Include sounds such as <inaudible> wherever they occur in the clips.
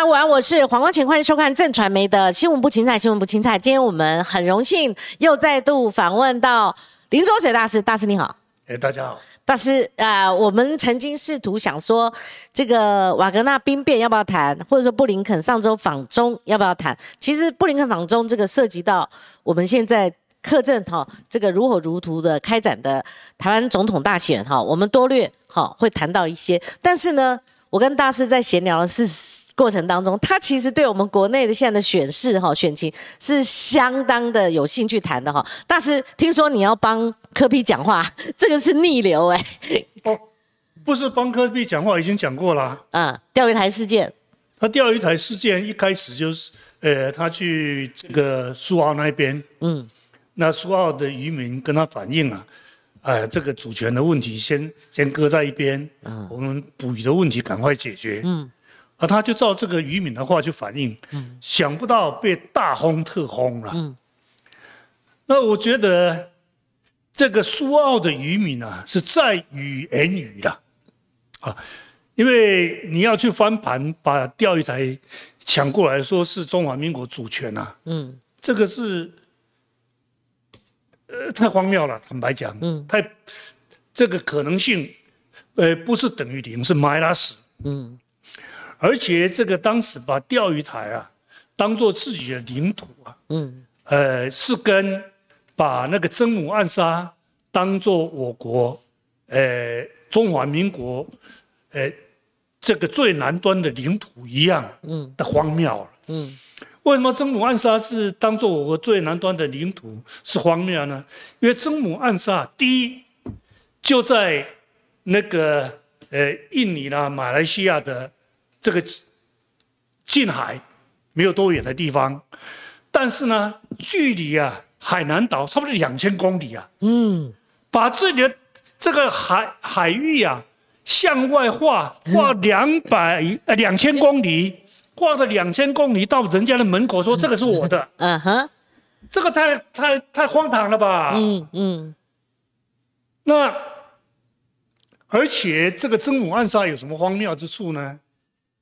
家午安，我是黄光晴，欢迎收看正传媒的新闻不青菜，新闻不青菜。今天我们很荣幸又再度访问到林卓水大师，大师你好。哎，大家好。大师，呃，我们曾经试图想说，这个瓦格纳兵变要不要谈，或者说布林肯上周访中要不要谈？其实布林肯访中这个涉及到我们现在客政哈，这个如火如荼的开展的台湾总统大选哈，我们多略哈会谈到一些，但是呢。我跟大师在闲聊的是过程当中，他其实对我们国内的现在的选事哈选情是相当的有兴趣谈的哈。大师，听说你要帮科比讲话，这个是逆流哎。哦，不是帮科比讲话，已经讲过了。嗯，钓鱼台事件。他钓鱼台事件一开始就是，呃，他去这个苏澳那边，嗯，那苏澳的渔民跟他反映啊。哎，这个主权的问题先先搁在一边，嗯，我们捕鱼的问题赶快解决，嗯，而他就照这个渔民的话去反映，嗯，想不到被大轰特轰了，嗯，那我觉得这个苏澳的渔民啊是在语言语了，啊，因为你要去翻盘把钓鱼台抢过来说是中华民国主权呐，嗯，这个是。呃，太荒谬了，坦白讲，嗯，太这个可能性，呃，不是等于零，是埋拉死，嗯，而且这个当时把钓鱼台啊当做自己的领土啊，嗯，呃，是跟把那个真武暗杀当做我国，呃，中华民国，呃，这个最南端的领土一样，嗯，的荒谬了，嗯。为什么曾母暗沙是当做我国最南端的领土是荒谬呢？因为曾母暗沙第一就在那个呃印尼啦、马来西亚的这个近海没有多远的地方，但是呢，距离啊海南岛差不多两千公里啊。嗯，把自己的这个海海域啊向外画画两百呃两千公里。挂了两千公里到人家的门口，说这个是我的。<laughs> 嗯哼，这个太太太荒唐了吧？嗯嗯。那而且这个真母暗杀有什么荒谬之处呢？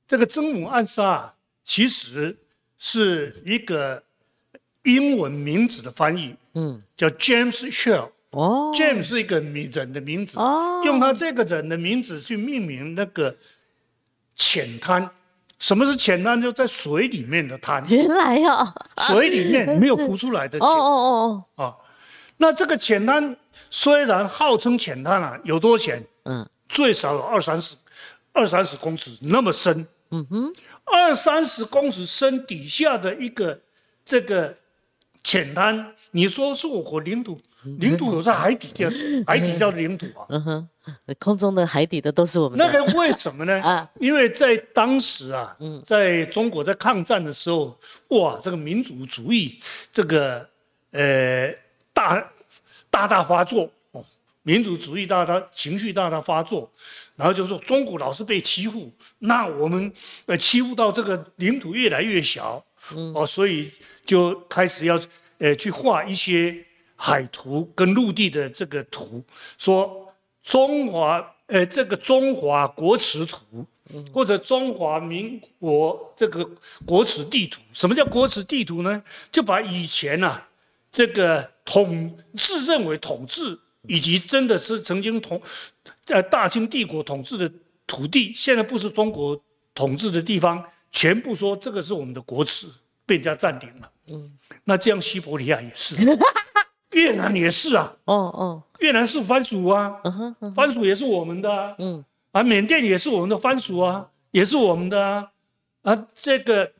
这个真母暗杀其实是一个英文名字的翻译，嗯，叫 James Shell。哦，James 是一个名人的名字，哦，用他这个人的名字去命名那个浅滩。什么是浅滩？就在水里面的滩。原来呀，水里面没有浮出来的浅。哦哦哦哦。啊，那这个浅滩虽然号称浅滩啊，有多浅？嗯，最少有二三十、二三十公尺那么深。嗯哼，二三十公尺深底下的一个这个。浅滩，你说是我国领土，领土有在海底叫海底叫领土啊。嗯哼，空中的、海底的都是我们。那个为什么呢？<laughs> 啊，因为在当时啊，在中国在抗战的时候，哇，这个民族主义这个呃大大大发作哦，民族主义大大情绪大大发作，然后就说中国老是被欺负，那我们呃欺负到这个领土越来越小，哦，所以。就开始要，呃，去画一些海图跟陆地的这个图，说中华，呃，这个中华国耻图，或者中华民国这个国耻地图。什么叫国耻地图呢？就把以前呐，这个统自认为统治，以及真的是曾经统，在大清帝国统治的土地，现在不是中国统治的地方，全部说这个是我们的国耻。被人家占领了，嗯，那这样西伯利亚也是，<laughs> 越南也是啊，哦哦，越南是番薯啊，番薯也是我们的，嗯，啊，缅甸也是我们的番薯啊，也是我们的啊，啊，这个，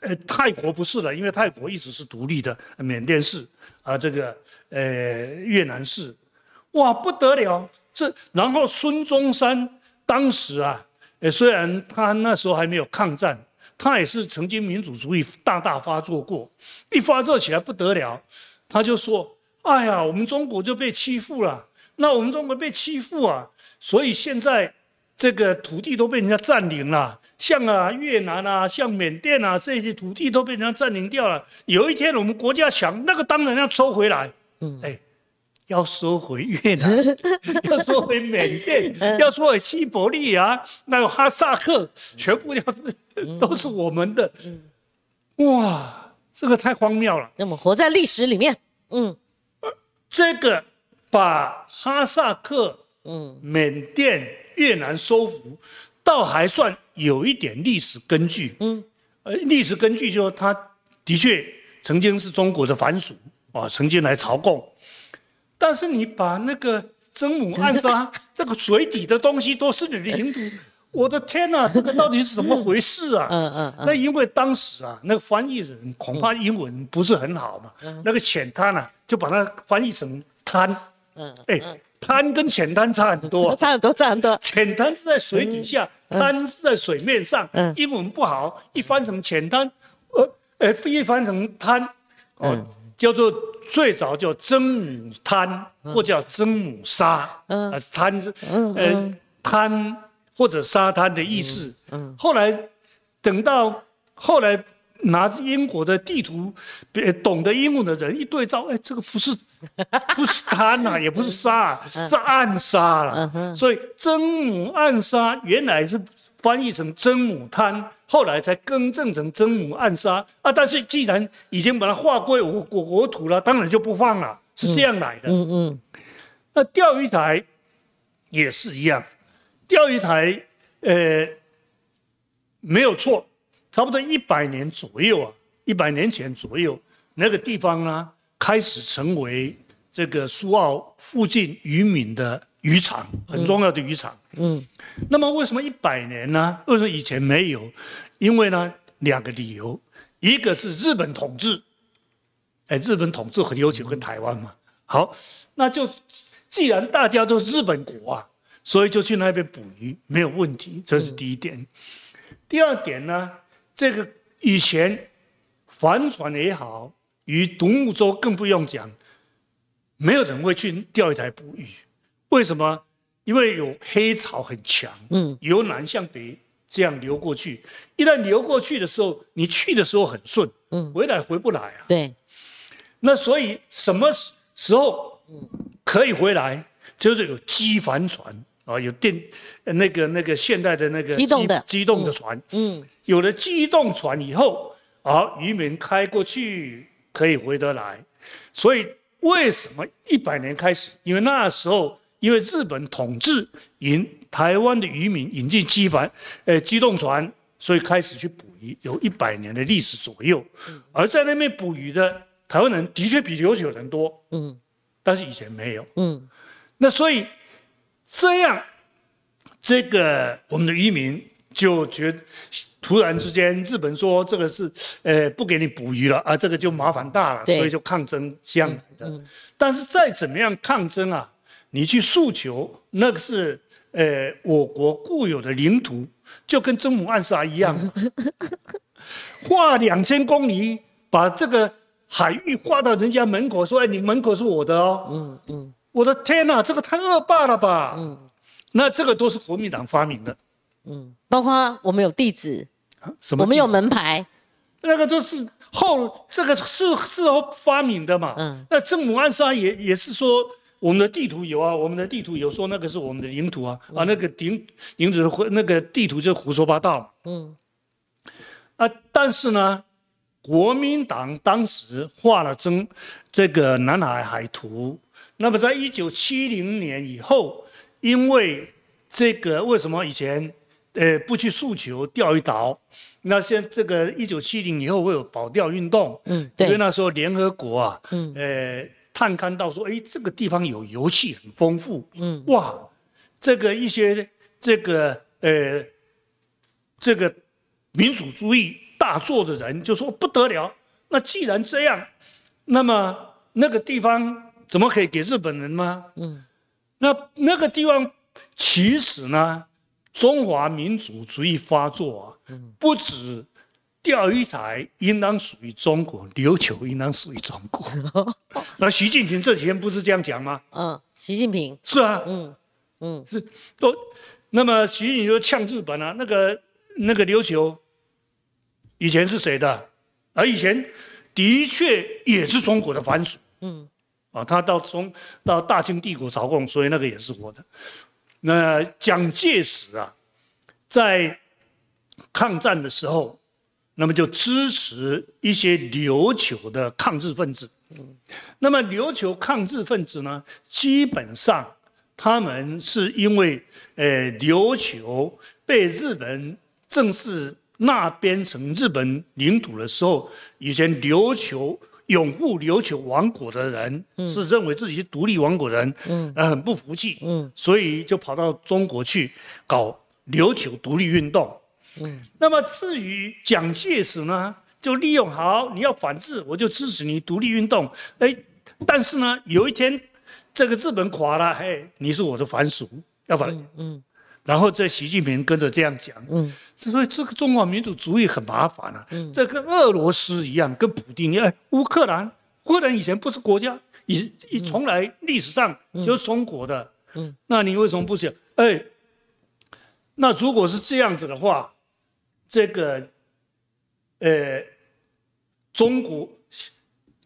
呃，泰国不是的，因为泰国一直是独立的，缅甸是，啊，这个，呃，越南是，哇，不得了，这，然后孙中山当时啊，呃，虽然他那时候还没有抗战。他也是曾经民主主义大大发作过，一发作起来不得了，他就说：“哎呀，我们中国就被欺负了。那我们中国被欺负啊，所以现在这个土地都被人家占领了，像啊越南啊，像缅甸啊这些土地都被人家占领掉了。有一天我们国家强，那个当然要收回来。嗯，哎，要收回越南，<laughs> 要收回缅甸，<laughs> 要收回西伯利亚，那个哈萨克，全部要都是我们的。哇，这个太荒谬了。那么活在历史里面，嗯，这个把哈萨克、嗯，缅甸、越南收服，倒还算有一点历史根据。嗯，呃，历史根据就是他的确曾经是中国的藩属啊，曾经来朝贡。但是你把那个真母暗沙 <laughs> 这个水底的东西都是你的领土，<laughs> 我的天哪，这个到底是怎么回事啊？嗯嗯。那因为当时啊，那个翻译人恐怕英文不是很好嘛，那个浅滩啊，就把它翻译成滩。嗯。哎，滩跟浅滩差很多。差很多，差很多。浅滩是在水底下，滩是在水面上。嗯。英文不好，一翻成浅滩，呃，哎，一翻成滩，哦，叫做。最早叫真母滩，或叫真母沙，呃，滩是呃滩或者沙滩的意思。后来等到后来拿英国的地图，懂得英文的人一对照，哎，这个不是 <laughs> 不是滩呐，也不是沙，是暗沙了。所以真母暗沙原来是翻译成真母滩。后来才更正成真母暗杀啊！但是既然已经把它划归我国国土了，当然就不放了，是这样来的。嗯嗯。那钓鱼台也是一样，钓鱼台呃没有错，差不多一百年左右啊，一百年前左右那个地方呢，开始成为这个苏澳附近渔民的渔场，很重要的渔场。嗯。那么为什么一百年呢？为什么以前没有？因为呢，两个理由，一个是日本统治，哎，日本统治很悠久，跟台湾嘛。好，那就既然大家都日本国啊，所以就去那边捕鱼没有问题，这是第一点。第二点呢，这个以前帆船也好，与独木舟更不用讲，没有人会去钓鱼台捕鱼，为什么？因为有黑潮很强，嗯，由南向北这样流过去，一旦流过去的时候，你去的时候很顺，嗯，回来回不来啊。对，那所以什么时候可以回来？就是有机帆船啊，有电那个那个现代的那个机动的机动的船，嗯，有了机动船以后，啊，渔民开过去可以回得来。所以为什么一百年开始？因为那时候。因为日本统治引台湾的渔民引进机帆，呃，机动船，所以开始去捕鱼，有一百年的历史左右。而在那边捕鱼的台湾人的确比琉球人多，嗯，但是以前没有，嗯，那所以这样，这个我们的渔民就觉，突然之间日本说这个是，呃，不给你捕鱼了啊，这个就麻烦大了，所以就抗争这样的。但是再怎么样抗争啊。你去诉求，那个是呃我国固有的领土，就跟真母暗沙一样，<laughs> 画两千公里，把这个海域划到人家门口，说哎你门口是我的哦，嗯嗯，我的天哪，这个太恶霸了吧，嗯，那这个都是国民党发明的，嗯，包括我们有地址，什么？我们有门牌，那个都是后这个是事后发明的嘛，嗯，那真母暗沙也也是说。我们的地图有啊，我们的地图有说那个是我们的领土啊，啊，那个领领土的那个地图就胡说八道。嗯，啊，但是呢，国民党当时画了真这个南海海图，那么在一九七零年以后，因为这个为什么以前呃不去诉求钓鱼岛，那现这个一九七零以后会有保钓运动？嗯，对，因为那时候联合国啊，嗯，呃。探勘到说，哎，这个地方有油气很丰富，嗯，哇，这个一些这个呃，这个民主主义大作的人就说不得了，那既然这样，那么那个地方怎么可以给日本人吗？嗯，那那个地方其实呢，中华民主主义发作啊，嗯，不止。钓鱼台应当属于中国，琉球应当属于中国。<laughs> 那习近平这几天不是这样讲吗？嗯，习近平是啊，嗯嗯是都。那么习近平就呛日本啊，那个那个琉球以前是谁的？而以前的确也是中国的藩属。嗯，啊，他到中到大清帝国朝贡，所以那个也是我的。那蒋介石啊，在抗战的时候，那么就支持一些琉球的抗日分子。那么琉球抗日分子呢，基本上他们是因为呃琉球被日本正式纳编成日本领土的时候，以前琉球。拥护琉球王国的人是认为自己是独立王国人，嗯，呃，很不服气，嗯，所以就跑到中国去搞琉球独立运动，嗯。那么至于蒋介石呢，就利用好你要反制，我就支持你独立运动，哎，但是呢，有一天这个日本垮了，嘿，你是我的藩属，要不然，嗯。然后这习近平跟着这样讲，嗯，所以这个中华民族主义很麻烦啊，嗯，这跟俄罗斯一样，跟普京一样，乌克兰，乌克兰以前不是国家，以以从来历史上就是中国的，嗯，那你为什么不讲？哎，那如果是这样子的话，这个，呃，中国，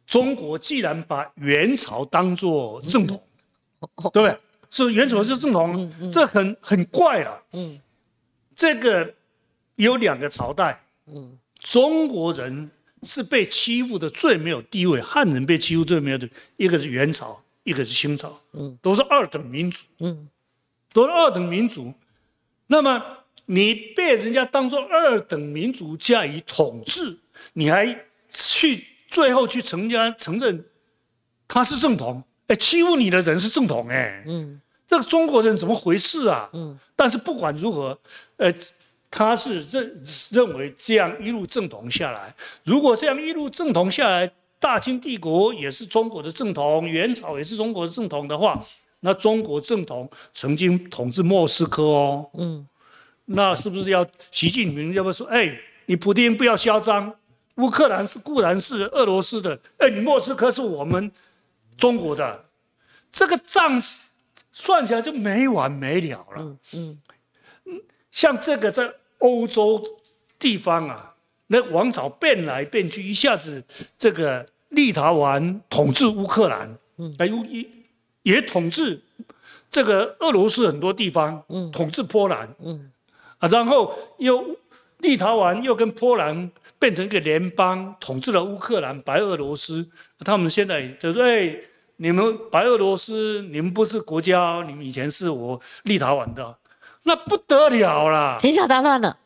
中国既然把元朝当做正统，对不对？是元朝是正统，这很很怪了。嗯，这个有两个朝代。嗯，中国人是被欺负的最没有地位，汉人被欺负最没有的，一个是元朝，一个是清朝。嗯，都是二等民族。嗯，都是二等民族。那么你被人家当做二等民族加以统治，你还去最后去承家承认他是正统？哎，欺负你的人是正统？哎，嗯。这个中国人怎么回事啊？嗯，但是不管如何，呃，他是认认为这样一路正统下来，如果这样一路正统下来，大清帝国也是中国的正统，元朝也是中国的正统的话，那中国正统曾经统治莫斯科哦，嗯，那是不是要习近平要不说，哎，你普京不要嚣张，乌克兰是固然是俄罗斯的，哎，你莫斯科是我们中国的，这个账。算起来就没完没了了。嗯嗯，像这个在欧洲地方啊，那王朝变来变去，一下子这个立陶宛统治乌克兰，嗯，哎，也也统治这个俄罗斯很多地方，嗯，统治波兰，嗯，啊，然后又立陶宛又跟波兰变成一个联邦，统治了乌克兰、白俄罗斯，他们现在就说，哎。你们白俄罗斯，你们不是国家，你们以前是我立陶宛的，那不得了啦，天下大乱了。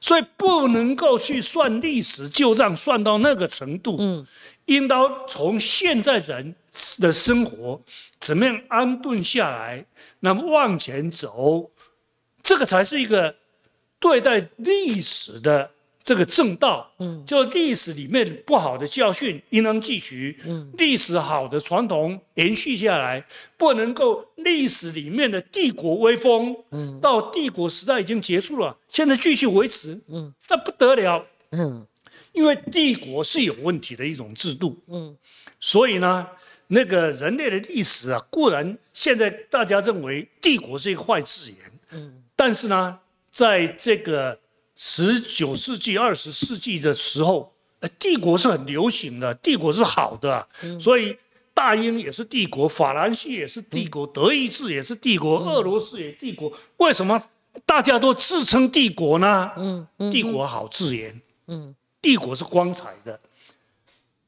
所以不能够去算历史旧账，算到那个程度。嗯，应当从现在人的生活怎么样安顿下来，那么往前走，这个才是一个对待历史的。这个正道，嗯，就历史里面不好的教训应当继续，嗯，历史好的传统延续下来，不能够历史里面的帝国威风，嗯，到帝国时代已经结束了，现在继续维持，嗯，那不得了，嗯，因为帝国是有问题的一种制度，嗯，所以呢，那个人类的历史啊，固然现在大家认为帝国是一个坏字眼，嗯，但是呢，在这个。十九世纪、二十世纪的时候，帝国是很流行的，帝国是好的，所以大英也是帝国，法兰西也是帝国，德意志也是帝国，俄罗斯也帝国。为什么大家都自称帝国呢？嗯，帝国好自言，嗯，帝国是光彩的，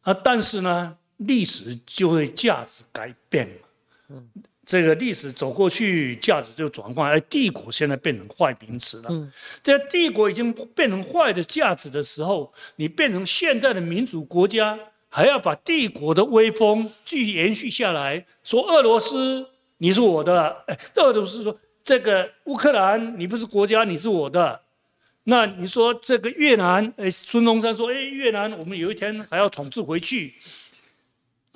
啊，但是呢，历史就会价值改变嗯。这个历史走过去，价值就转换，而帝国现在变成坏名词了。嗯，这帝国已经变成坏的价值的时候，你变成现代的民主国家，还要把帝国的威风继续延续下来，说俄罗斯你是我的，哎，俄罗斯说这个乌克兰你不是国家，你是我的。那你说这个越南，哎，孙中山说，哎，越南我们有一天还要统治回去。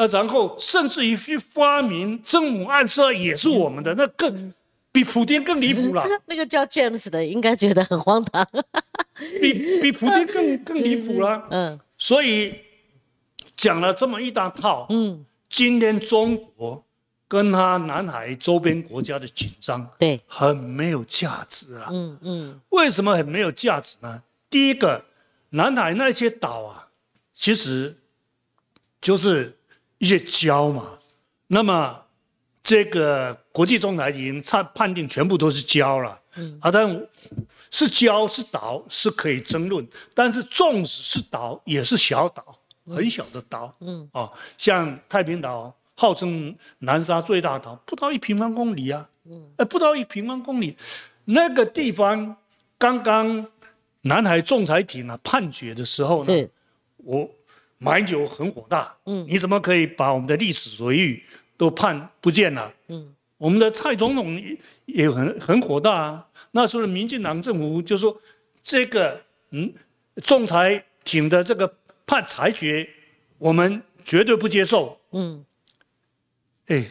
那然后甚至于去发明真母暗射也是我们的，那更比普京更离谱了。<laughs> 那个叫 James 的应该觉得很荒唐，比比普京更更离谱了。嗯，所以讲了这么一大套。嗯，今天中国跟他南海周边国家的紧张，对，很没有价值啊。嗯嗯，为什么很没有价值呢？第一个，南海那些岛啊，其实就是。一些礁嘛，那么这个国际仲裁庭判判定全部都是交了，嗯，啊，但是交是岛是可以争论，但是纵使是岛也是小岛，很小的岛，嗯，哦，像太平岛号称南沙最大岛，不到一平方公里啊，嗯，呃，不到一平方公里，那个地方刚刚南海仲裁庭啊判决的时候呢，我马英九很火大，嗯，你怎么可以把我们的历史所遇都判不见了？嗯，我们的蔡总统也很很火大啊。那时候的民进党政府就说，这个嗯，仲裁庭的这个判裁决，我们绝对不接受。嗯，哎，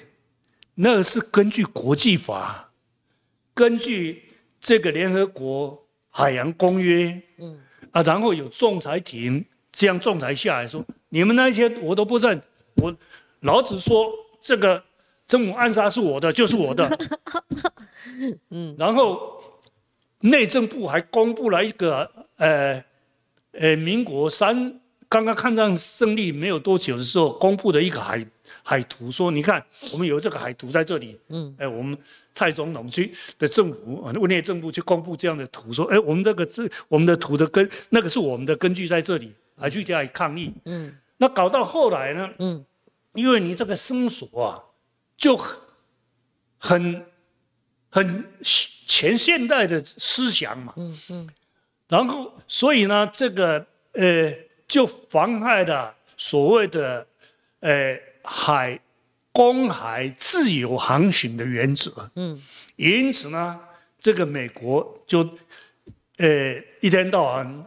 那是根据国际法，根据这个联合国海洋公约，嗯，啊，然后有仲裁庭这样仲裁下来说，你们那些我都不认，我老子说这个真武暗杀是我的，就是我的。<laughs> 嗯，然后。内政部还公布了一个，呃，呃，民国三刚刚抗战胜利没有多久的时候，公布的一个海海图，说你看，我们有这个海图在这里，嗯，哎，我们蔡总统去的政府啊，内政部去公布这样的图，说，哎，我们这个这我们的图的根，那个是我们的根据在这里，还去加以抗议，嗯，那搞到后来呢，嗯，因为你这个申索啊，就很很很。前现代的思想嘛，嗯嗯，然后所以呢，这个呃就妨害了所谓的呃海公海自由航行的原则，嗯，因此呢，这个美国就呃一天到晚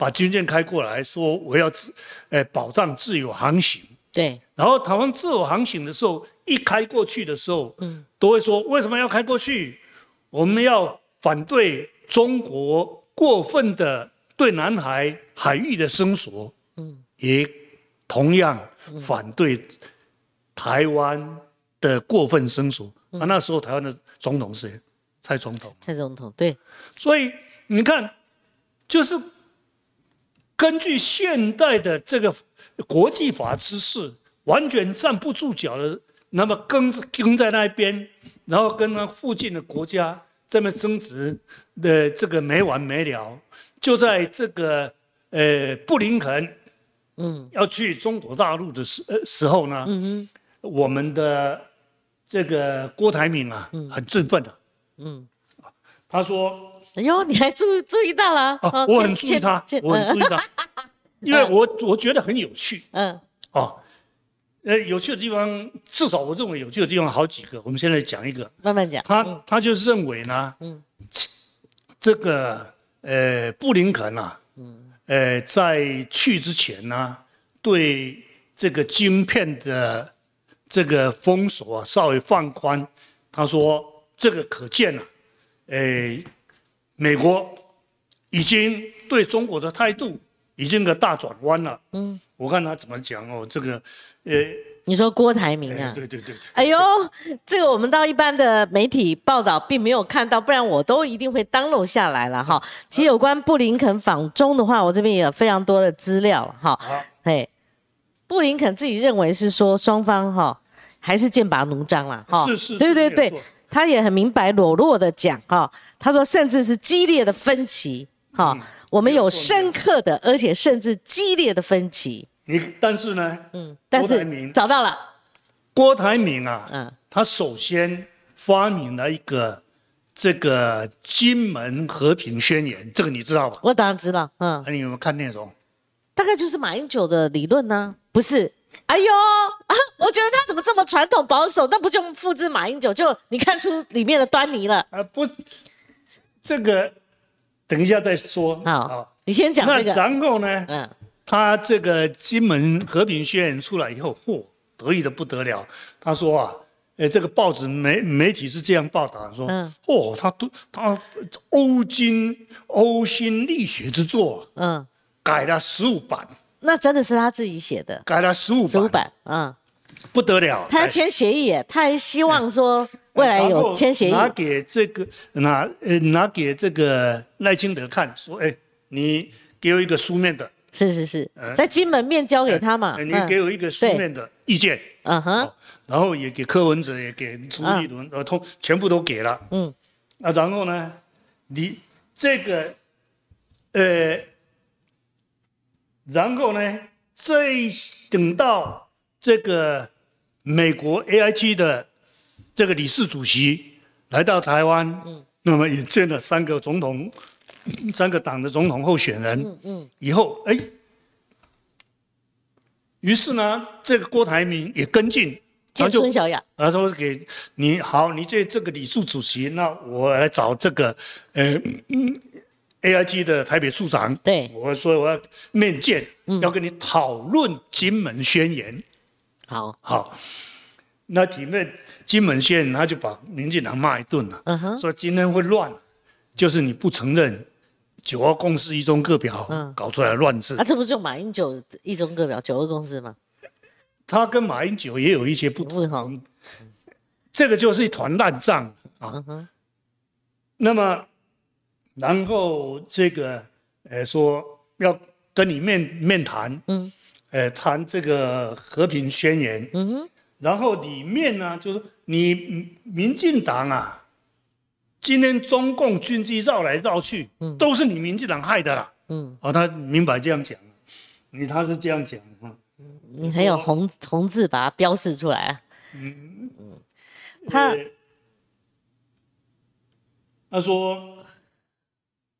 把军舰开过来说我要自呃保障自由航行，对，然后台湾自由航行的时候一开过去的时候，嗯，都会说为什么要开过去？我们要反对中国过分的对南海海域的伸索，嗯，也同样反对台湾的过分伸索。啊，那时候台湾的总统是谁？蔡总统。蔡总统对。所以你看，就是根据现代的这个国际法知识，完全站不住脚的，那么跟跟在那边。然后跟那附近的国家这么争执的这个没完没了，就在这个呃布林肯，嗯，要去中国大陆的时时候呢，嗯我们的这个郭台铭啊，很振奋的，嗯，他说，哎呦，你还注注意到了？我很注意他，我很注意他，因为我我觉得很有趣，嗯，哦。呃，有趣的地方，至少我认为有趣的地方好几个。我们现在讲一个，慢慢讲。他他就认为呢，嗯，这个呃布林肯啊，嗯，呃在去之前呢，对这个晶片的这个封锁啊稍微放宽。他说这个可见啊，呃，美国已经对中国的态度已经个大转弯了。嗯。我看他怎么讲哦，这个，呃，你说郭台铭啊？对对对。哎呦，这个我们到一般的媒体报道并没有看到，不然我都一定会登录下来了哈。其实有关布林肯访中的话，我这边也有非常多的资料哈。好。嘿，布林肯自己认为是说双方哈还是剑拔弩张了哈。是是。对对对，他也很明白裸露的讲哈，他说甚至是激烈的分歧哈，我们有深刻的而且甚至激烈的分歧。你但是呢？嗯，但是找到了郭台铭啊，嗯，他首先发明了一个这个金门和平宣言，这个你知道吧？我当然知道，嗯。那你有没有看内容？大概就是马英九的理论呢？不是？哎呦啊，我觉得他怎么这么传统保守？那不就复制马英九？就你看出里面的端倪了？啊，不，这个等一下再说。好，你先讲这个。然后呢？嗯。他这个金门和平宣言出来以后，嚯，得意的不得了。他说啊，呃，这个报纸媒媒体是这样报道说，嗯嚯，他都他呕心呕心沥血之作，嗯，改了十五版。那真的是他自己写的？改了十五十五版，嗯，不得了。他要签协议，他还希望说未来有签协议。拿给这个拿呃拿给这个赖清德看，说，哎，你给我一个书面的。是是是，在金门面交给他嘛？你给我一个书面的意见。嗯哼，然后也给柯文哲，也给朱立伦，呃，通全部都给了。嗯，那然后呢，你这个，呃，然后呢，再等到这个美国 AIT 的这个理事主席来到台湾，嗯，那么也见了三个总统，三个党的总统候选人，嗯嗯，以后哎。于是呢，这个郭台铭也跟进，见孙小雅，他说给你好，你这这个理事主席，那我来找这个呃 A I T 的台北处长，对，我说我要面见，要跟你讨论金门宣言。好，好，那体面金门宣言，他就把民进党骂一顿了，说今天会乱，就是你不承认。九二共识一中各表，嗯，搞出来乱字。啊，这不是就马英九一中各表九二共识吗？他跟马英九也有一些不同，这个就是一团烂账啊。那么，然后这个，呃，说要跟你面面谈，嗯，呃，谈这个和平宣言，嗯哼，然后里面呢，就是你民进党啊。今天中共军机绕来绕去，嗯，都是你民进党害的啦，嗯，哦，他明白这样讲，你他是这样讲哈，你很有红红字把它标示出来，嗯。嗯，他他说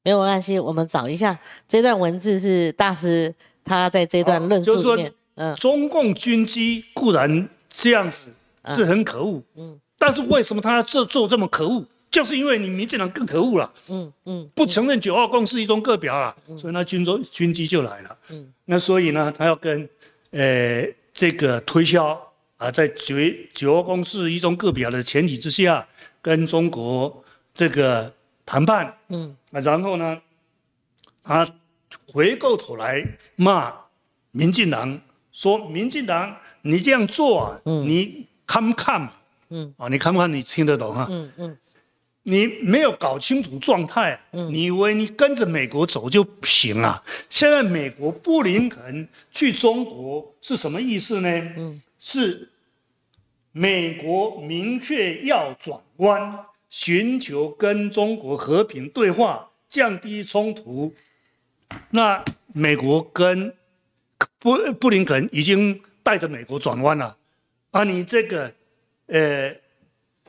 没有关系，我们找一下这段文字是大师他在这段论述里面，嗯，中共军机固然这样子是很可恶，嗯，但是为什么他这做做这么可恶？就是因为你民进党更可恶了，嗯嗯，不承认九二共识一中各表啊，所以那军中军机就来了，嗯，那所以呢，他要跟，呃，这个推销啊，在九九二共识一中各表的前提之下，跟中国这个谈判，嗯，啊，然后呢，他回过头来骂民进党，说民进党你这样做啊，你看不看嘛？嗯，啊，你看不看？你听得懂啊？嗯嗯。你没有搞清楚状态，你以为你跟着美国走就行啊？现在美国布林肯去中国是什么意思呢？是美国明确要转弯，寻求跟中国和平对话，降低冲突。那美国跟布布林肯已经带着美国转弯了，啊你这个，呃。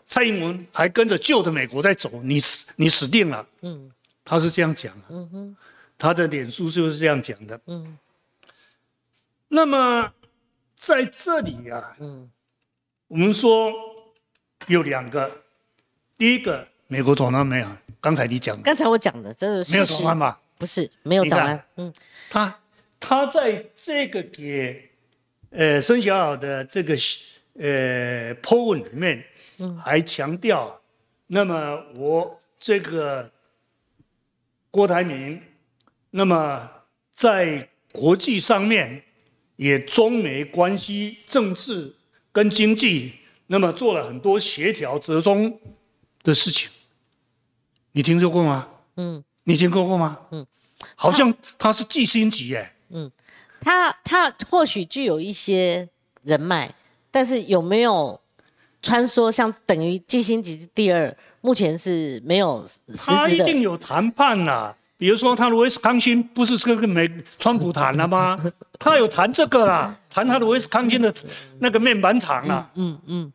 蔡英文还跟着旧的美国在走，你死你死定了。嗯，他是这样讲的。嗯哼，他的脸书就是这样讲的。嗯，那么在这里啊，嗯，我们说有两个，第一个美国转弯没有？刚才你讲，刚才我讲的这是没有转弯吧？不是，没有转弯。嗯，他他在这个给呃孙小小的这个呃 po 文里面。嗯还强调，那么我这个郭台铭，那么在国际上面也中美关系、政治跟经济，那么做了很多协调折中的事情。你听说过吗？嗯，你听说过吗？嗯，好像他是季星级耶。嗯，他他或许具有一些人脉，但是有没有？穿梭像等于巨星级第二，目前是没有他一定有谈判啦，比如说他的威斯康星不是跟美川普谈了吗？<laughs> 他有谈这个啦，谈他的威斯康星的那个面板厂啦。嗯嗯。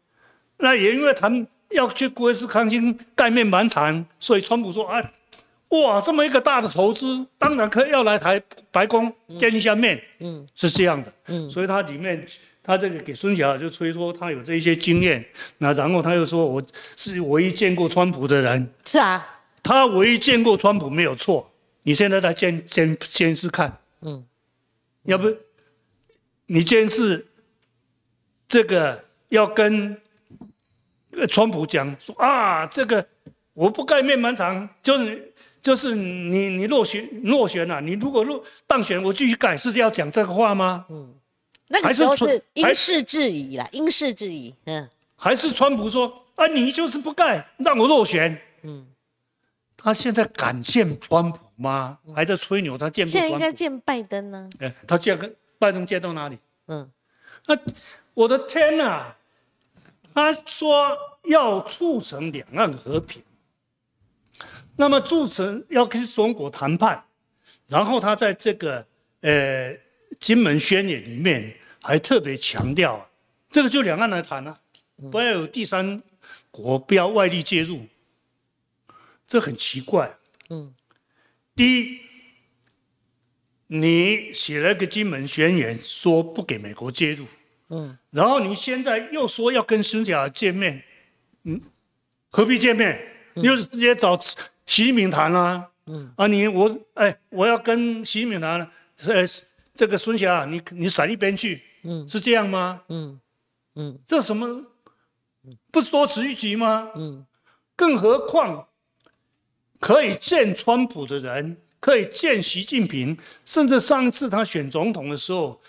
那也因为谈要去威斯康星盖面板厂，所以川普说啊，哇，这么一个大的投资，当然可以要来台白宫见一下面。嗯，是这样的。嗯，所以他里面。他这个给孙小就吹说他有这些经验，那然后他又说我是唯一见过川普的人。是啊，他唯一见过川普没有错。你现在在监监监视看，嗯，要不你监视这个要跟川普讲说啊，这个我不盖面板厂，就是就是你你落选落选了，你如果落当选，我继续盖，是要讲这个话吗？嗯。那个时候是因事制宜啦，因事制宜，嗯，还是川普说啊，你就是不盖，让我落选，嗯，他现在敢见川普吗？还在吹牛，他见不？现在应该见拜登呢。哎，他见跟拜登见到哪里？嗯，那我的天呐！他说要促成两岸和平，那么促成要跟中国谈判，然后他在这个呃金门宣言里面还特别强调，这个就两岸来谈啊，不要有第三国，不要外力介入，这很奇怪。嗯，第一。你写了个金门宣言，说不给美国介入，嗯，然后你现在又说要跟孙家见面，嗯，何必见面？你就直接找习近平谈啦，嗯，啊，你我哎，我要跟习近平谈，呃，这个孙霞，你你闪一边去，嗯，是这样吗？嗯嗯，这什么？不是多此一举吗？嗯，更何况可以见川普的人。可以见习近平，甚至上一次他选总统的时候，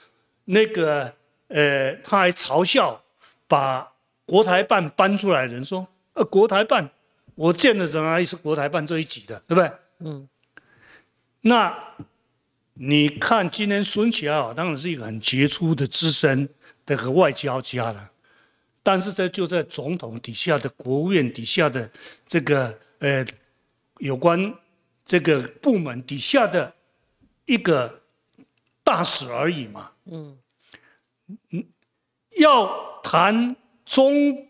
那个呃，他还嘲笑把国台办搬出来的人说：“呃，国台办，我见的人还，是国台办这一级的，对不对？”嗯。那你看，今天孙启啊，当然是一个很杰出的资深的个外交家了，但是这就在总统底下的国务院底下的这个呃有关。这个部门底下的一个大使而已嘛。嗯嗯，要谈中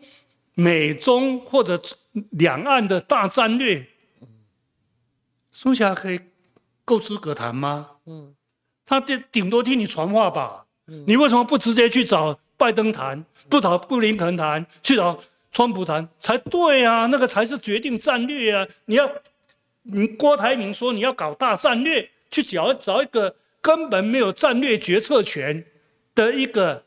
美中或者两岸的大战略，苏霞可以够资格谈吗？嗯，他顶顶多替你传话吧。嗯，你为什么不直接去找拜登谈，不找布林肯谈，去找川普谈才对啊？那个才是决定战略啊！你要。你郭台铭说你要搞大战略，去找找一个根本没有战略决策权的一个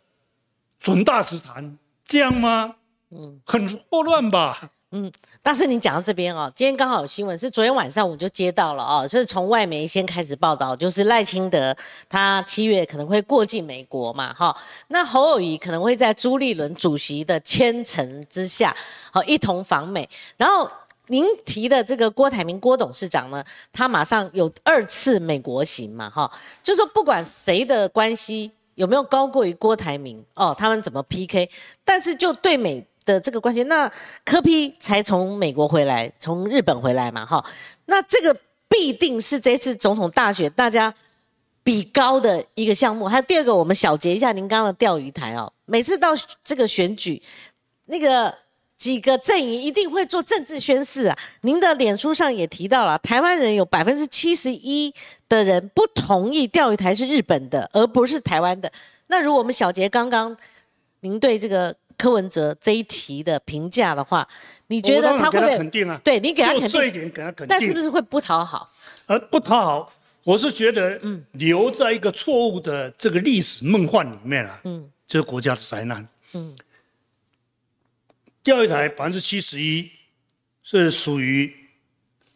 准大使团，这样吗？嗯，很混乱吧？嗯，但是你讲到这边哦，今天刚好有新闻，是昨天晚上我就接到了哦，是从外媒先开始报道，就是赖清德他七月可能会过境美国嘛，哈，那侯友谊可能会在朱立伦主席的牵程之下，好一同访美，然后。您提的这个郭台铭郭董事长呢，他马上有二次美国行嘛，哈，就说不管谁的关系有没有高过于郭台铭哦，他们怎么 PK，但是就对美的这个关系，那柯批才从美国回来，从日本回来嘛，哈，那这个必定是这次总统大选大家比高的一个项目。还有第二个，我们小结一下您刚刚的钓鱼台哦，每次到这个选举，那个。几个阵营一定会做政治宣誓啊！您的脸书上也提到了，台湾人有百分之七十一的人不同意钓鱼台是日本的，而不是台湾的。那如果我们小杰刚刚您对这个柯文哲这一题的评价的话，你觉得他会不会肯定啊？对你给他肯定，这一点给他肯定，但是不是会不讨好？呃，不讨好，我是觉得，嗯，留在一个错误的这个历史梦幻里面啊，嗯，这是国家的灾难，嗯。钓鱼台百分之七十一是属于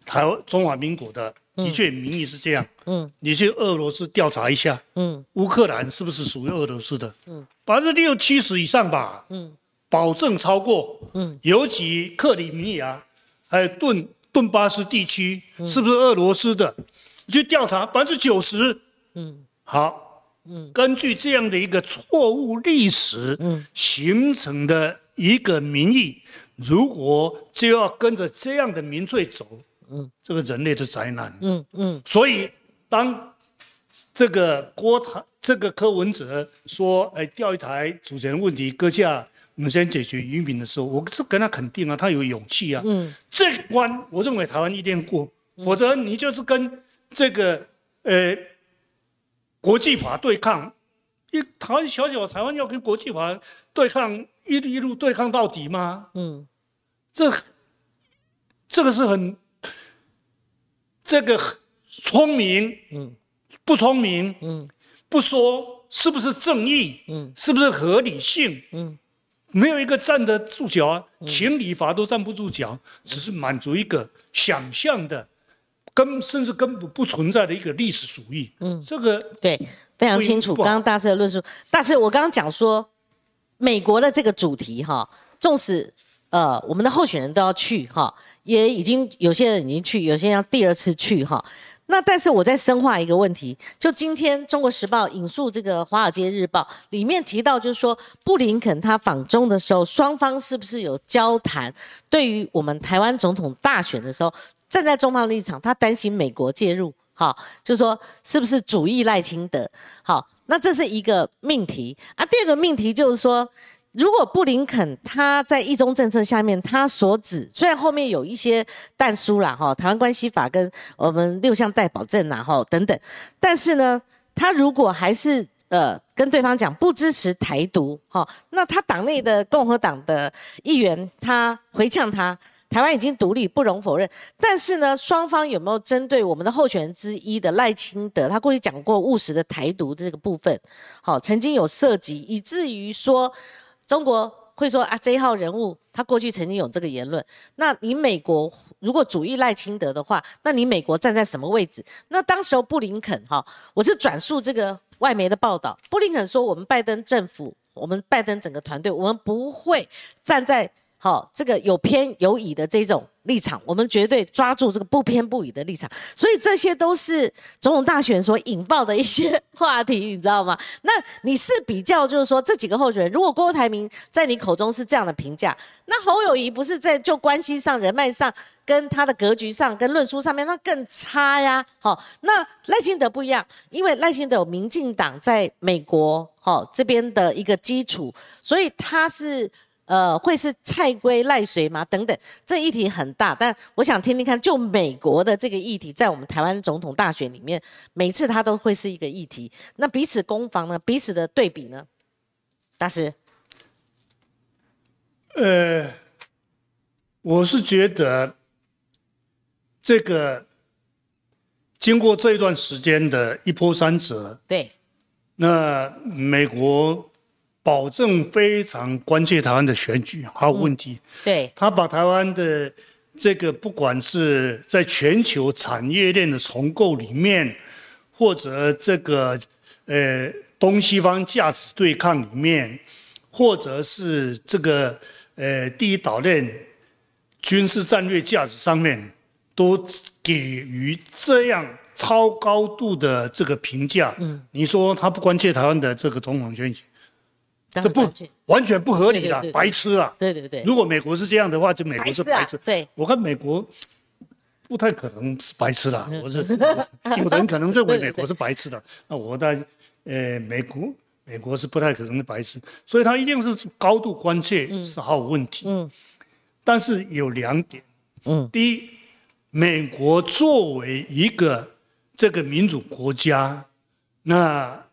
台湾中华民国的，的确名义是这样。嗯，你去俄罗斯调查一下。嗯，乌克兰是不是属于俄罗斯的？嗯，百分之六七十以上吧。嗯，保证超过。嗯，尤其克里米亚还有顿顿巴斯地区是不是俄罗斯的？你去调查百分之九十。嗯，好。嗯，根据这样的一个错误历史，嗯，形成的。一个民意，如果就要跟着这样的民粹走，嗯，这个人类的灾难，嗯嗯，所以当这个郭台这个柯文哲说，哎，钓鱼台主权问题搁下，我们先解决渔民的时候，我是跟他肯定啊，他有勇气啊，嗯，这关我认为台湾一定过，否则你就是跟这个呃国际法对抗，一台湾小小台湾要跟国际法对抗。一路一路对抗到底吗？嗯，这这个是很这个聪明，嗯，不聪明，嗯，不说是不是正义，嗯，是不是合理性，嗯，没有一个站得住脚啊，情理法都站不住脚，只是满足一个想象的根，甚至根本不存在的一个历史主义，嗯，这个对非常清楚。刚刚大师的论述，大师我刚刚讲说。美国的这个主题哈，纵使呃我们的候选人都要去哈，也已经有些人已经去，有些人要第二次去哈。那但是我再深化一个问题，就今天《中国时报》引述这个《华尔街日报》里面提到，就是说布林肯他访中的时候，双方是不是有交谈？对于我们台湾总统大选的时候，站在中方立场，他担心美国介入，好，就说是不是主义赖清德？好，那这是一个命题啊。第二个命题就是说。如果布林肯他在一中政策下面，他所指虽然后面有一些弹书啦，哈，台湾关系法跟我们六项代保证啦，哈，等等，但是呢，他如果还是呃跟对方讲不支持台独，哈，那他党内的共和党的议员他回呛他，台湾已经独立不容否认，但是呢，双方有没有针对我们的候选人之一的赖清德，他过去讲过务实的台独这个部分，好，曾经有涉及，以至于说。中国会说啊，这一号人物他过去曾经有这个言论。那你美国如果主义赖清德的话，那你美国站在什么位置？那当时候布林肯哈，我是转述这个外媒的报道，布林肯说我们拜登政府，我们拜登整个团队，我们不会站在。好，这个有偏有倚的这种立场，我们绝对抓住这个不偏不倚的立场。所以这些都是总统大选所引爆的一些话题，你知道吗？那你是比较，就是说这几个候选人，如果郭台铭在你口中是这样的评价，那侯友谊不是在就关系上、人脉上、跟他的格局上、跟论述上面，那更差呀。好，那赖清德不一样，因为赖清德有民进党在美国好这边的一个基础，所以他是。呃，会是蔡归赖谁吗？等等，这议题很大，但我想听听看，就美国的这个议题，在我们台湾总统大选里面，每次它都会是一个议题。那彼此攻防呢？彼此的对比呢？大师，呃，我是觉得这个经过这一段时间的一波三折，对，那美国。保证非常关切台湾的选举，还有问题。对，他把台湾的这个，不管是在全球产业链的重构里面，或者这个呃东西方价值对抗里面，或者是这个呃第一岛链军事战略价值上面，都给予这样超高度的这个评价。嗯，你说他不关切台湾的这个总统选举？这不完全不合理的，白痴啊！对对对，如果美国是这样的话，就美国是白痴。对，我看美国不太可能是白痴了。<laughs> 我是有人可能认为美国是白痴的，<laughs> 那我在呃，美国美国是不太可能的白痴，所以他一定是高度关切，是毫无问题。嗯，但是有两点。嗯，第一，美国作为一个这个民主国家，那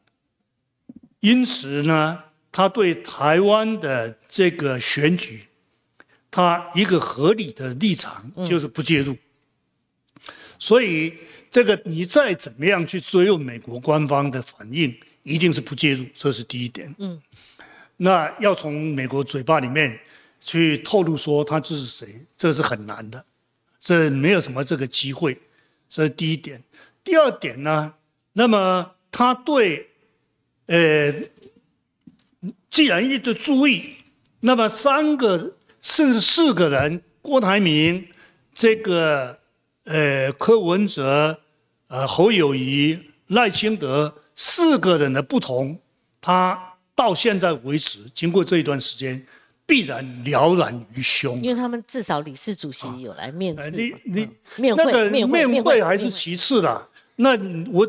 因此呢？他对台湾的这个选举，他一个合理的立场就是不介入。所以，这个你再怎么样去追问美国官方的反应，一定是不介入，这是第一点。嗯，那要从美国嘴巴里面去透露说他支持谁，这是很难的，这没有什么这个机会，这是第一点。第二点呢，那么他对，呃。既然一直注意，那么三个甚至四个人，郭台铭、这个呃柯文哲、呃侯友谊、赖清德四个人的不同，他到现在为止，经过这一段时间，必然了然于胸。因为他们至少理事主席有来面试，你你面会面会还是其次的。那我。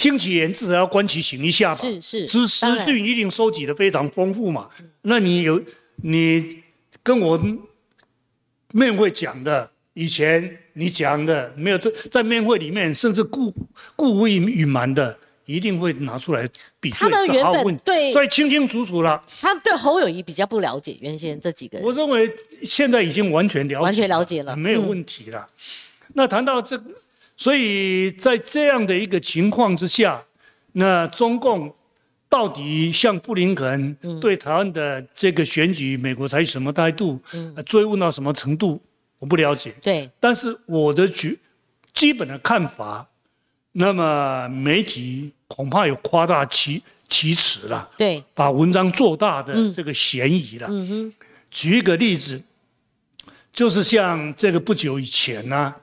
听其言，至少要观其行一下吧。是是，资资讯一定收集的非常丰富嘛。那你有你跟我面会讲的，以前你讲的没有在在面会里面，甚至故故意隐瞒的，一定会拿出来比对。他们原本对，所以清清楚楚了。他们对侯友谊比较不了解，原先这几个人。我认为现在已经完全了解，完全了解了，没有问题了。那谈到这个。所以在这样的一个情况之下，那中共到底向布林肯对台湾的这个选举，美国采取什么态度？追问到什么程度？我不了解。对，但是我的举基本的看法，那么媒体恐怕有夸大其其词了。对，把文章做大的这个嫌疑了。嗯哼。举一个例子，就是像这个不久以前呢。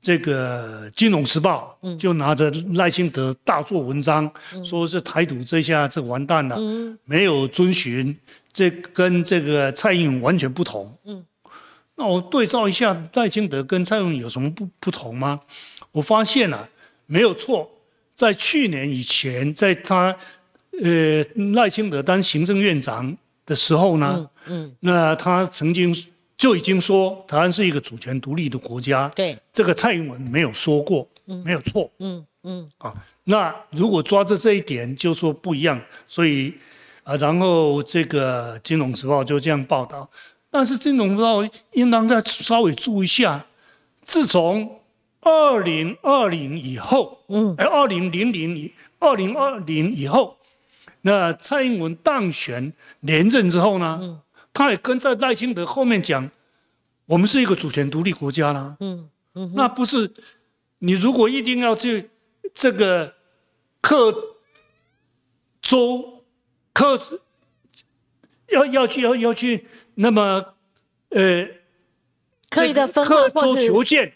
这个《金融时报》就拿着赖清德大做文章，说是台独这下这完蛋了，没有遵循，这跟这个蔡英文完全不同。嗯，那我对照一下赖清德跟蔡英文有什么不不同吗？我发现啊，没有错，在去年以前，在他呃赖清德当行政院长的时候呢，嗯，那他曾经。就已经说台湾是一个主权独立的国家，对。这个蔡英文没有说过，没有错，嗯嗯。啊，那如果抓着这一点就说不一样，所以啊，然后这个《金融时报》就这样报道，但是《金融时报》应当再稍微注意一下，自从二零二零以后，嗯，哎，二零零零以二零二零以后，那蔡英文当选连任之后呢？嗯。他也跟在赖清德后面讲，我们是一个主权独立国家啦。嗯嗯，那不是你如果一定要去这个克州克要要去要要去那么呃刻意的分刻州求见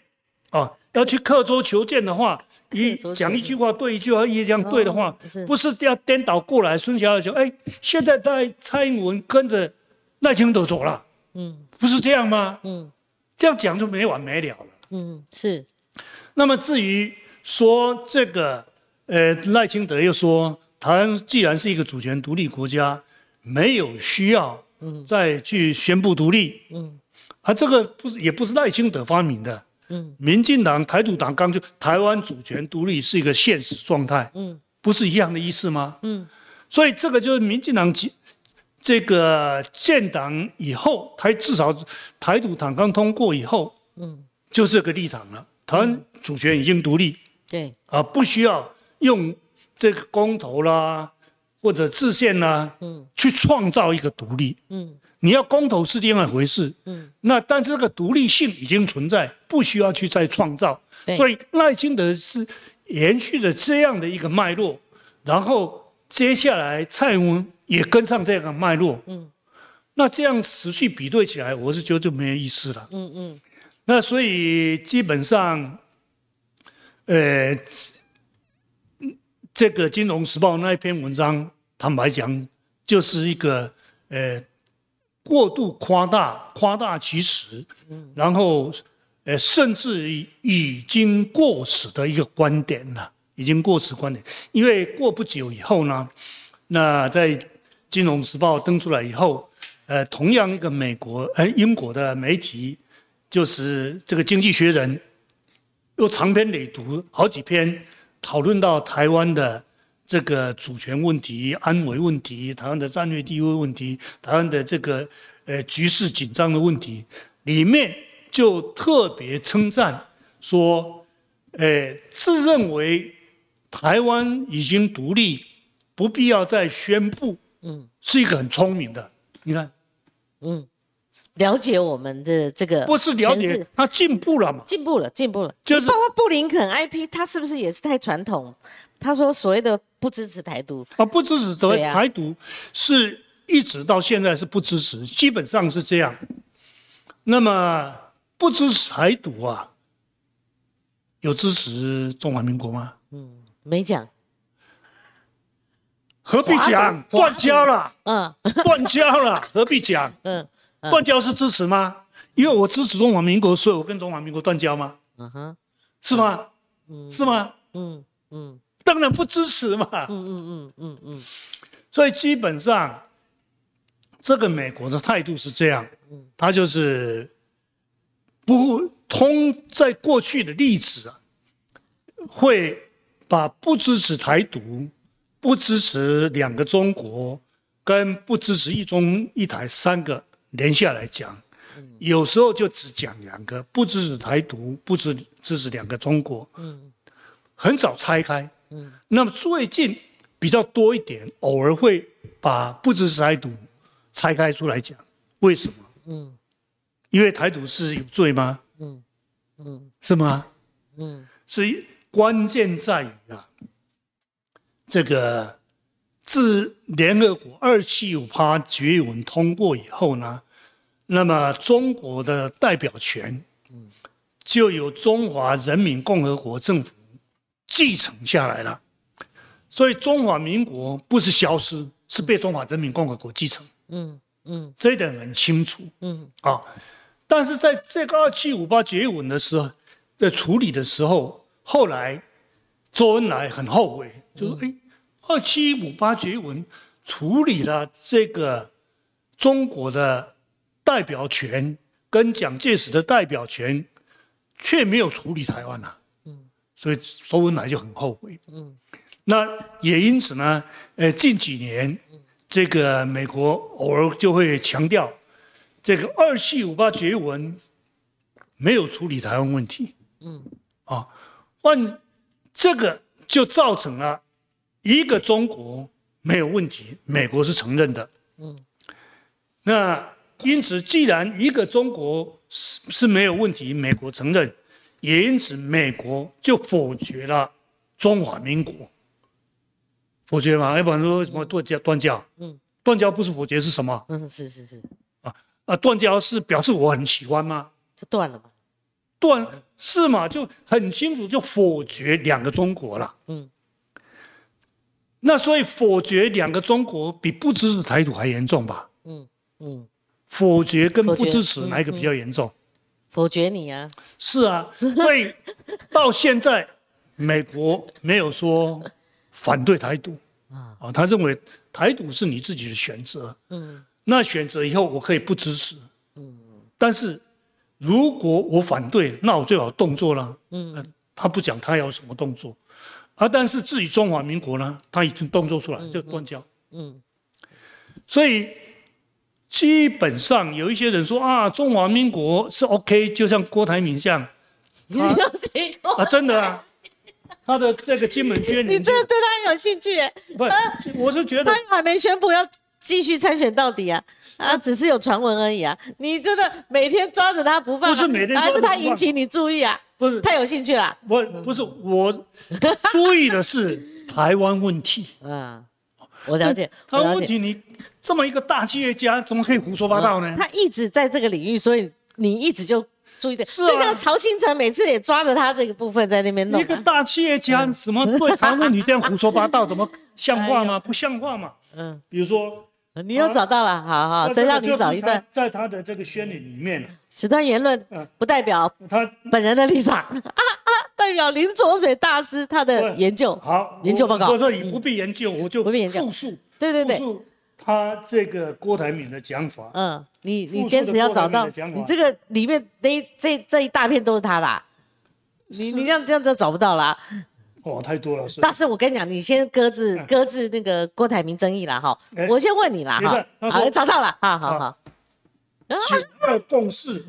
啊，要去刻舟求剑的话，一讲一句话对一句话，一讲对的话，不是要颠倒过来。孙小姐说：“哎，现在在蔡英文跟着。”赖清德走了，嗯，不是这样吗？嗯，这样讲就没完没了了。嗯，是。那么至于说这个，呃，赖清德又说，台湾既然是一个主权独立国家，没有需要，嗯，再去宣布独立，嗯，而这个不是也不是赖清德发明的，嗯，民进党台独党刚就台湾主权独立是一个现实状态，嗯，不是一样的意思吗？嗯，所以这个就是民进党这个建党以后，台至少台独党纲通过以后，嗯，就这个立场了。台湾主权已经独立，对，啊，不需要用这个公投啦，或者制宪啦，嗯，去创造一个独立，嗯，你要公投是另外一回事，嗯，那但是这个独立性已经存在，不需要去再创造。所以赖清德是延续了这样的一个脉络，然后接下来蔡英文。也跟上这个脉络，嗯，那这样持续比对起来，我是觉得就没有意思了，嗯嗯，那所以基本上，呃，这个《金融时报》那一篇文章，坦白讲，就是一个呃过度夸大、夸大其词，嗯，然后呃甚至已经过时的一个观点了，已经过时观点，因为过不久以后呢，那在《金融时报》登出来以后，呃，同样一个美国、呃英国的媒体，就是这个《经济学人》，又长篇累牍好几篇，讨论到台湾的这个主权问题、安危问题、台湾的战略地位问题、台湾的这个呃局势紧张的问题，里面就特别称赞说，呃，自认为台湾已经独立，不必要再宣布。嗯，是一个很聪明的，你看，嗯，了解我们的这个不是了解，他进步了嘛？进步了，进步了。就是包括布林肯 IP，他是不是也是太传统？他说所谓的不支持台独啊，不支持所谓台独，是一直到现在是不支持，基本上是这样。那么不支持台独啊，有支持中华民国吗？嗯，没讲。何必讲断交了？嗯，断交了，<laughs> 何必讲？嗯，断交是支持吗？因为我支持中华民国，所以我跟中华民国断交吗？嗯哼，是吗？嗯，是吗？嗯嗯，当然不支持嘛。嗯嗯嗯嗯嗯，所以基本上，这个美国的态度是这样，他就是不通在过去的例子啊，会把不支持台独。不支持两个中国，跟不支持一中一台三个连下来讲，有时候就只讲两个，不支持台独，不支支持两个中国，嗯，很少拆开，嗯，那么最近比较多一点，偶尔会把不支持台独拆开出来讲，为什么？嗯，因为台独是有罪吗？嗯嗯，是吗？嗯，是关键在于啊。这个自联合国二七五八决议文通过以后呢，那么中国的代表权，就由中华人民共和国政府继承下来了。所以中华民国不是消失，是被中华人民共和国继承。嗯嗯，这一点很清楚。嗯啊，但是在这个二七五八决议文的时候，在处理的时候，后来周恩来很后悔，就说：“哎，二七五八决议文处理了这个中国的代表权跟蒋介石的代表权，却没有处理台湾呐。”嗯，所以周恩来就很后悔。嗯。那也因此呢，呃，近几年，这个美国偶尔就会强调，这个二七五八决议文没有处理台湾问题，嗯，啊，万这个就造成了一个中国没有问题，美国是承认的，嗯，那因此既然一个中国是是没有问题，美国承认，也因此美国就否决了中华民国。否决嘛？要不然说什么断交？断交？嗯，断交不是否决是什么？嗯，是是是。啊啊，断交是表示我很喜欢吗？就断了嘛。断是嘛？就很清楚，就否决两个中国了。嗯。那所以否决两个中国比不支持台独还严重吧？嗯嗯。否决跟不支持哪一个比较严重？否决你啊。是啊，所以 <laughs> 到现在美国没有说。反对台独啊啊！他认为台独是你自己的选择，嗯，那选择以后我可以不支持，嗯，但是如果我反对，那我最好动作了，嗯，他不讲他要什么动作，啊，但是至于中华民国呢，他已经动作出来就断交，嗯，所以基本上有一些人说啊，中华民国是 OK，就像郭台铭这样，啊，真的啊。他的这个金门捐，你真的对他很有兴趣耶？不，我是觉得他还没宣布要继续参选到底啊，啊，只是有传闻而已啊。你真的每天抓着他不放，不是每天，还是他引起你注意啊？不是，太有兴趣了。不，不是我注意的是台湾问题。<laughs> 嗯，我了解。台湾问题，你这么一个大企业家，怎么可以胡说八道呢？他一直在这个领域，所以你一直就。注意点，就像曹新成每次也抓着他这个部分在那边弄。一个大企业家，什么对台湾问题这样胡说八道，<laughs> 怎么像话吗？不像话嘛。嗯，比如说，你又找到了，好好，再让你找一段，在他的这个宣言里面，此段言论不代表他本人的立场啊啊，代表林卓水大师他的研究。好，研究报告。我说你不必研究，我就不必研究复述。对对对。他这个郭台铭的讲法，嗯，你你坚持要找到，你这个里面那这这一大片都是他的，你你这样这样就找不到了。哦，太多了。但是我跟你讲，你先搁置搁置那个郭台铭争议啦哈。我先问你啦哈。好，找到了，好好好。九二共识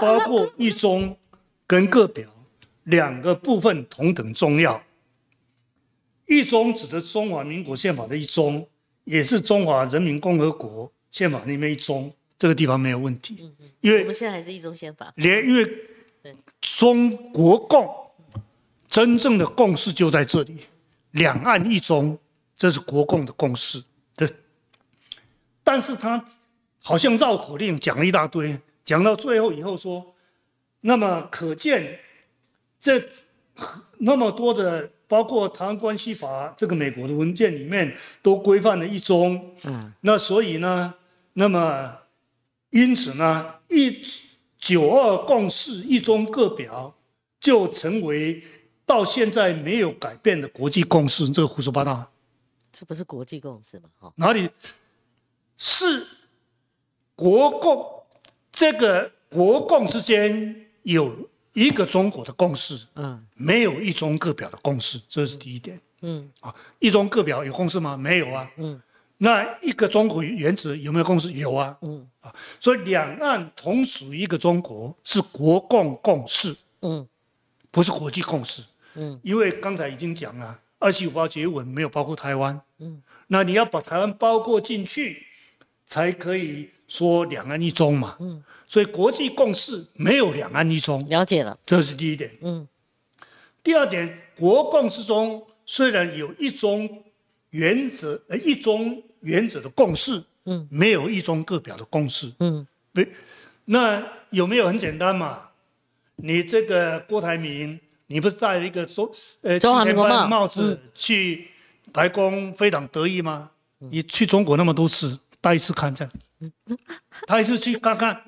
包括一中跟个表两个部分同等重要。一中指的中华民国宪法的一中。也是中华人民共和国宪法里面一中，这个地方没有问题。嗯嗯，因为我们现在还是一中宪法。连因为中国共真正的共识就在这里，两岸一中，这是国共的共识。对，但是他好像绕口令讲了一大堆，讲到最后以后说，那么可见这那么多的。包括《台湾关系法》这个美国的文件里面都规范了一中，嗯，那所以呢，那么因此呢，一九二共识一中各表就成为到现在没有改变的国际共识，这个胡说八道。这不是国际共识吗？哈，哪里是国共？这个国共之间有。一个中国的共识，嗯，没有一中各表的共识，这是第一点，嗯，啊，一中各表有共识吗？没有啊，嗯，那一个中国原则有没有共识？有啊，嗯，啊，所以两岸同属一个中国是国共共识，嗯，不是国际共识，嗯，因为刚才已经讲了，二七五八结文没有包括台湾，嗯，那你要把台湾包括进去，才可以说两岸一中嘛，嗯。所以国际共识没有两岸一中，了解了，这是第一点。嗯，第二点，国共之中虽然有一中原则，呃，一中原则的共识，嗯，没有一中各表的共识，嗯，对，那有没有很简单嘛？你这个郭台铭，你不是戴了一个中呃中华民国帽帽子去白宫，非常得意吗？你去中国那么多次，戴一次看看，戴一次去看看。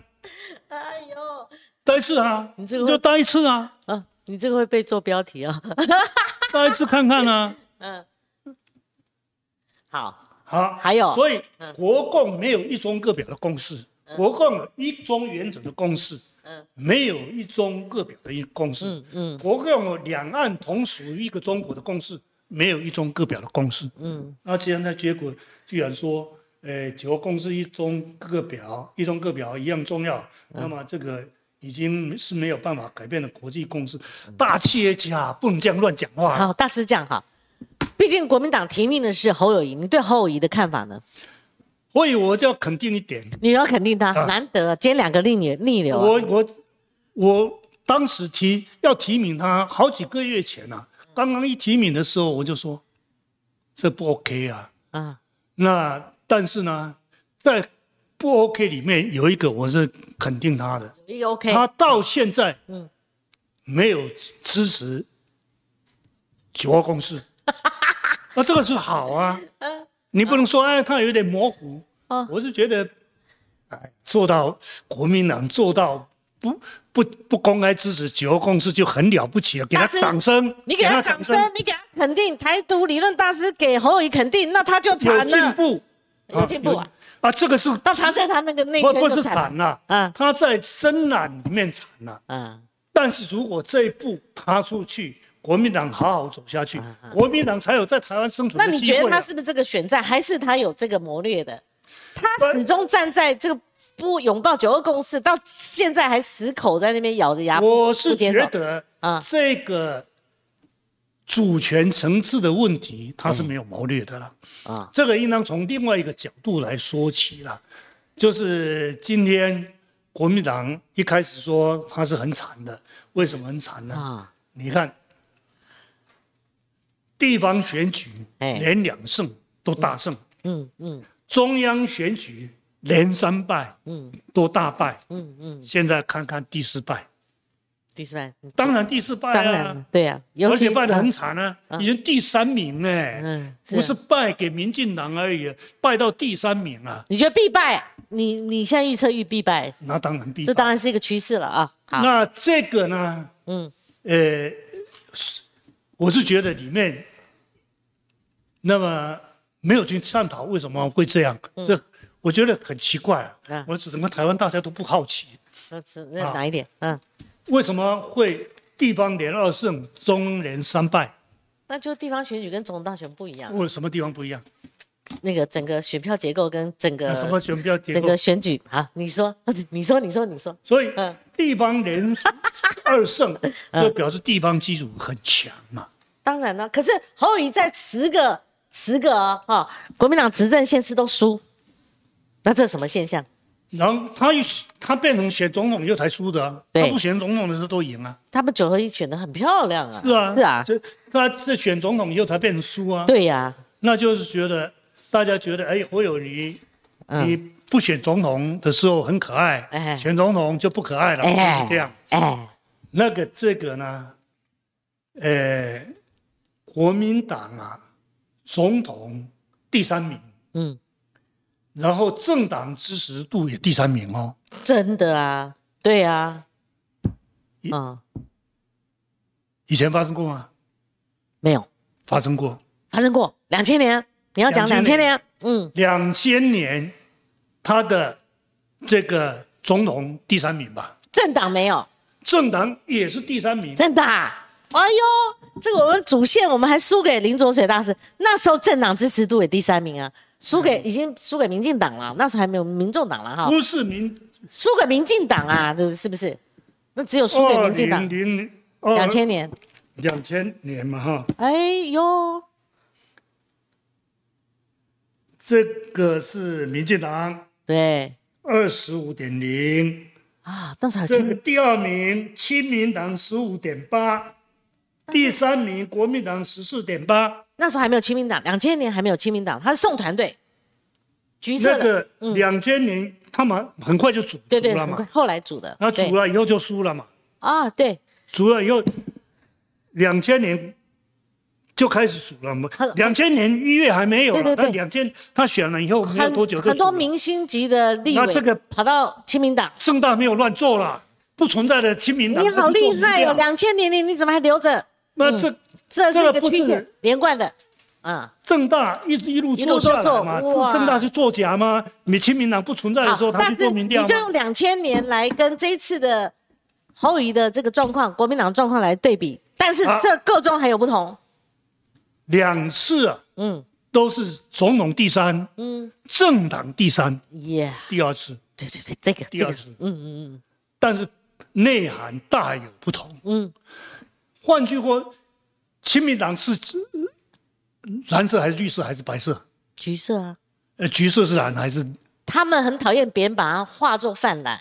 哎呦，戴一次啊，你这个就戴一次啊。啊，你这个会被做标题啊。<laughs> 戴一次看看啊。<laughs> 嗯。好。好。还有。所以国共没有一中各表的共识，国共一中原则的共识。嗯。没有一中各表的一共识。嗯嗯。国共两岸同属于一个中国的共识。没有一中各表的共识，嗯，那既然的结果居然说，呃，九个共识一中各表，一中各表一样重要，那么这个已经是没有办法改变的国际共识。大企业家不能这样乱讲话。好，大师讲哈，毕竟国民党提名的是侯友谊，你对侯友谊的看法呢？所以我就要肯定一点，你要肯定他，难得，今天两个逆逆逆流。我我我当时提要提名他，好几个月前呐。刚刚一提名的时候，我就说这不 OK 啊。啊，那但是呢，在不 OK 里面有一个我是肯定他的。OK。他到现在嗯没有支持九二共识，那 <laughs> 这个是好啊。嗯。你不能说哎，他有点模糊。哦。我是觉得，哎，做到国民党做到。不不不公开支持九二共识就很了不起了，给他掌声，你给他掌声，你给他肯定，台独理论大师给侯友谊肯定，那他就惨了。有进步，有进步啊！啊，这个是，那他在他那个内圈不是惨了，嗯，他在深蓝里面惨了，嗯，但是如果这一步踏出去，国民党好好走下去，国民党才有在台湾生存那你觉得他是不是这个选战，还是他有这个谋略的？他始终站在这个。不拥抱九二共识，到现在还死口在那边咬着牙我是觉得啊，这个主权层次的问题，他是没有谋略的了啊。这个应当从另外一个角度来说起了，就是今天国民党一开始说他是很惨的，为什么很惨呢？啊，你看地方选举连两胜都大胜，嗯嗯，中央选举。连三败，嗯，都大败，嗯嗯，现在看看第四败，第四败，当然第四败啊，当然，对呀，而且败得很惨啊，已经第三名哎，嗯，不是败给民进党而已，败到第三名啊。你觉得必败？你你现在预测预必败？那当然必，这当然是一个趋势了啊。那这个呢？嗯，呃，我是觉得里面，那么没有去探讨为什么会这样，这。我觉得很奇怪啊！我整个台湾大家都不好奇。那是那哪一点？嗯，为什么会地方连二胜，中连三败？那就地方选举跟总统大选不一样。为什么地方不一样？那个整个选票结构跟整个什么选票结构？整个选举啊？你说，<laughs> 你说，你说，你说。所以，地方连二胜，<laughs> 就表示地方基础很强嘛。当然了，可是侯友宜在十个十个啊，国民党执政县市都输。那这是什么现象？然后他一他变成选总统以后才输的，他不选总统的时候都赢啊。他们九合一选的很漂亮啊。是啊，是啊，就他是选总统以后才变成输啊。对呀，那就是觉得大家觉得，哎，侯友宜，你不选总统的时候很可爱，选总统就不可爱了，就是这样。哎，那个这个呢，呃，国民党啊，总统第三名，嗯。然后政党支持度也第三名哦，真的啊，对啊，啊，以前发生过吗？没有，发生过，发生过。两千年，你要讲两千年，嗯，两千年他的这个总统第三名吧？政党没有，政党也是第三名，真的？哎呦，这个我们主线我们还输给林卓水大师，那时候政党支持度也第三名啊。输给已经输给民进党了，那时候还没有民众党了哈。不是民，输给民进党啊，就是是不是？那只有输给民进党。零两千年。两千年嘛哈。哎呦，这个是民进党。对。二十五点零。啊，但是这个第二名亲民党十五点八，第三名国民党十四点八。那时候还没有亲民党，两千年还没有亲民党，他是送团队，橘色的。两千年他们很快就组，对对，很快后来组的。那组了以后就输了嘛。啊，对，组了以后，两千年就开始组了嘛。两千年一月还没有了，那两千他选了以后没有多久，很多明星级的立委，那这个跑到亲民党，正大没有乱做了，不存在的亲民党。你好厉害哦，两千年你你怎么还留着？那这这是一个曲线连贯的。啊，正大一一路做下来嘛，正大是作假吗？你亲民党不存在的时候，他去做民调你就用两千年来跟这一次的侯友的这个状况，国民党状况来对比，但是这个中还有不同。两次啊，嗯，都是总统第三，嗯，政党第三，耶，第二次，对对对，这个。第二次，嗯嗯嗯，但是内涵大有不同，嗯，换句话，亲民党是。蓝色还是绿色还是白色？橘色啊。呃，橘色是蓝还是？他们很讨厌别人把它化作泛蓝。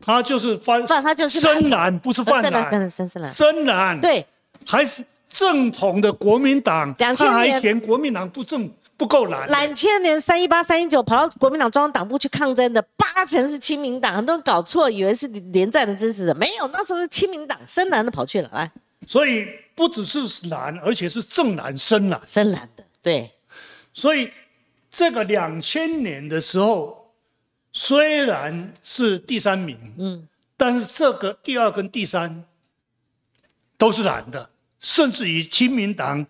他就是泛，他就是深蓝，不是泛蓝。深蓝，深深蓝。深蓝。对。还是正统的国民党。两千年。还嫌国民党不正不够蓝。两千年三一八三一九跑到国民党中央党部去抗争的八成是亲民党，很多人搞错，以为是连战的支持者，没有，那时候是亲民党深蓝的跑去了，来。所以。不只是蓝，而且是正蓝、深蓝、深蓝的。对，所以这个两千年的时候，虽然是第三名，嗯，但是这个第二跟第三都是蓝的，甚至于亲民党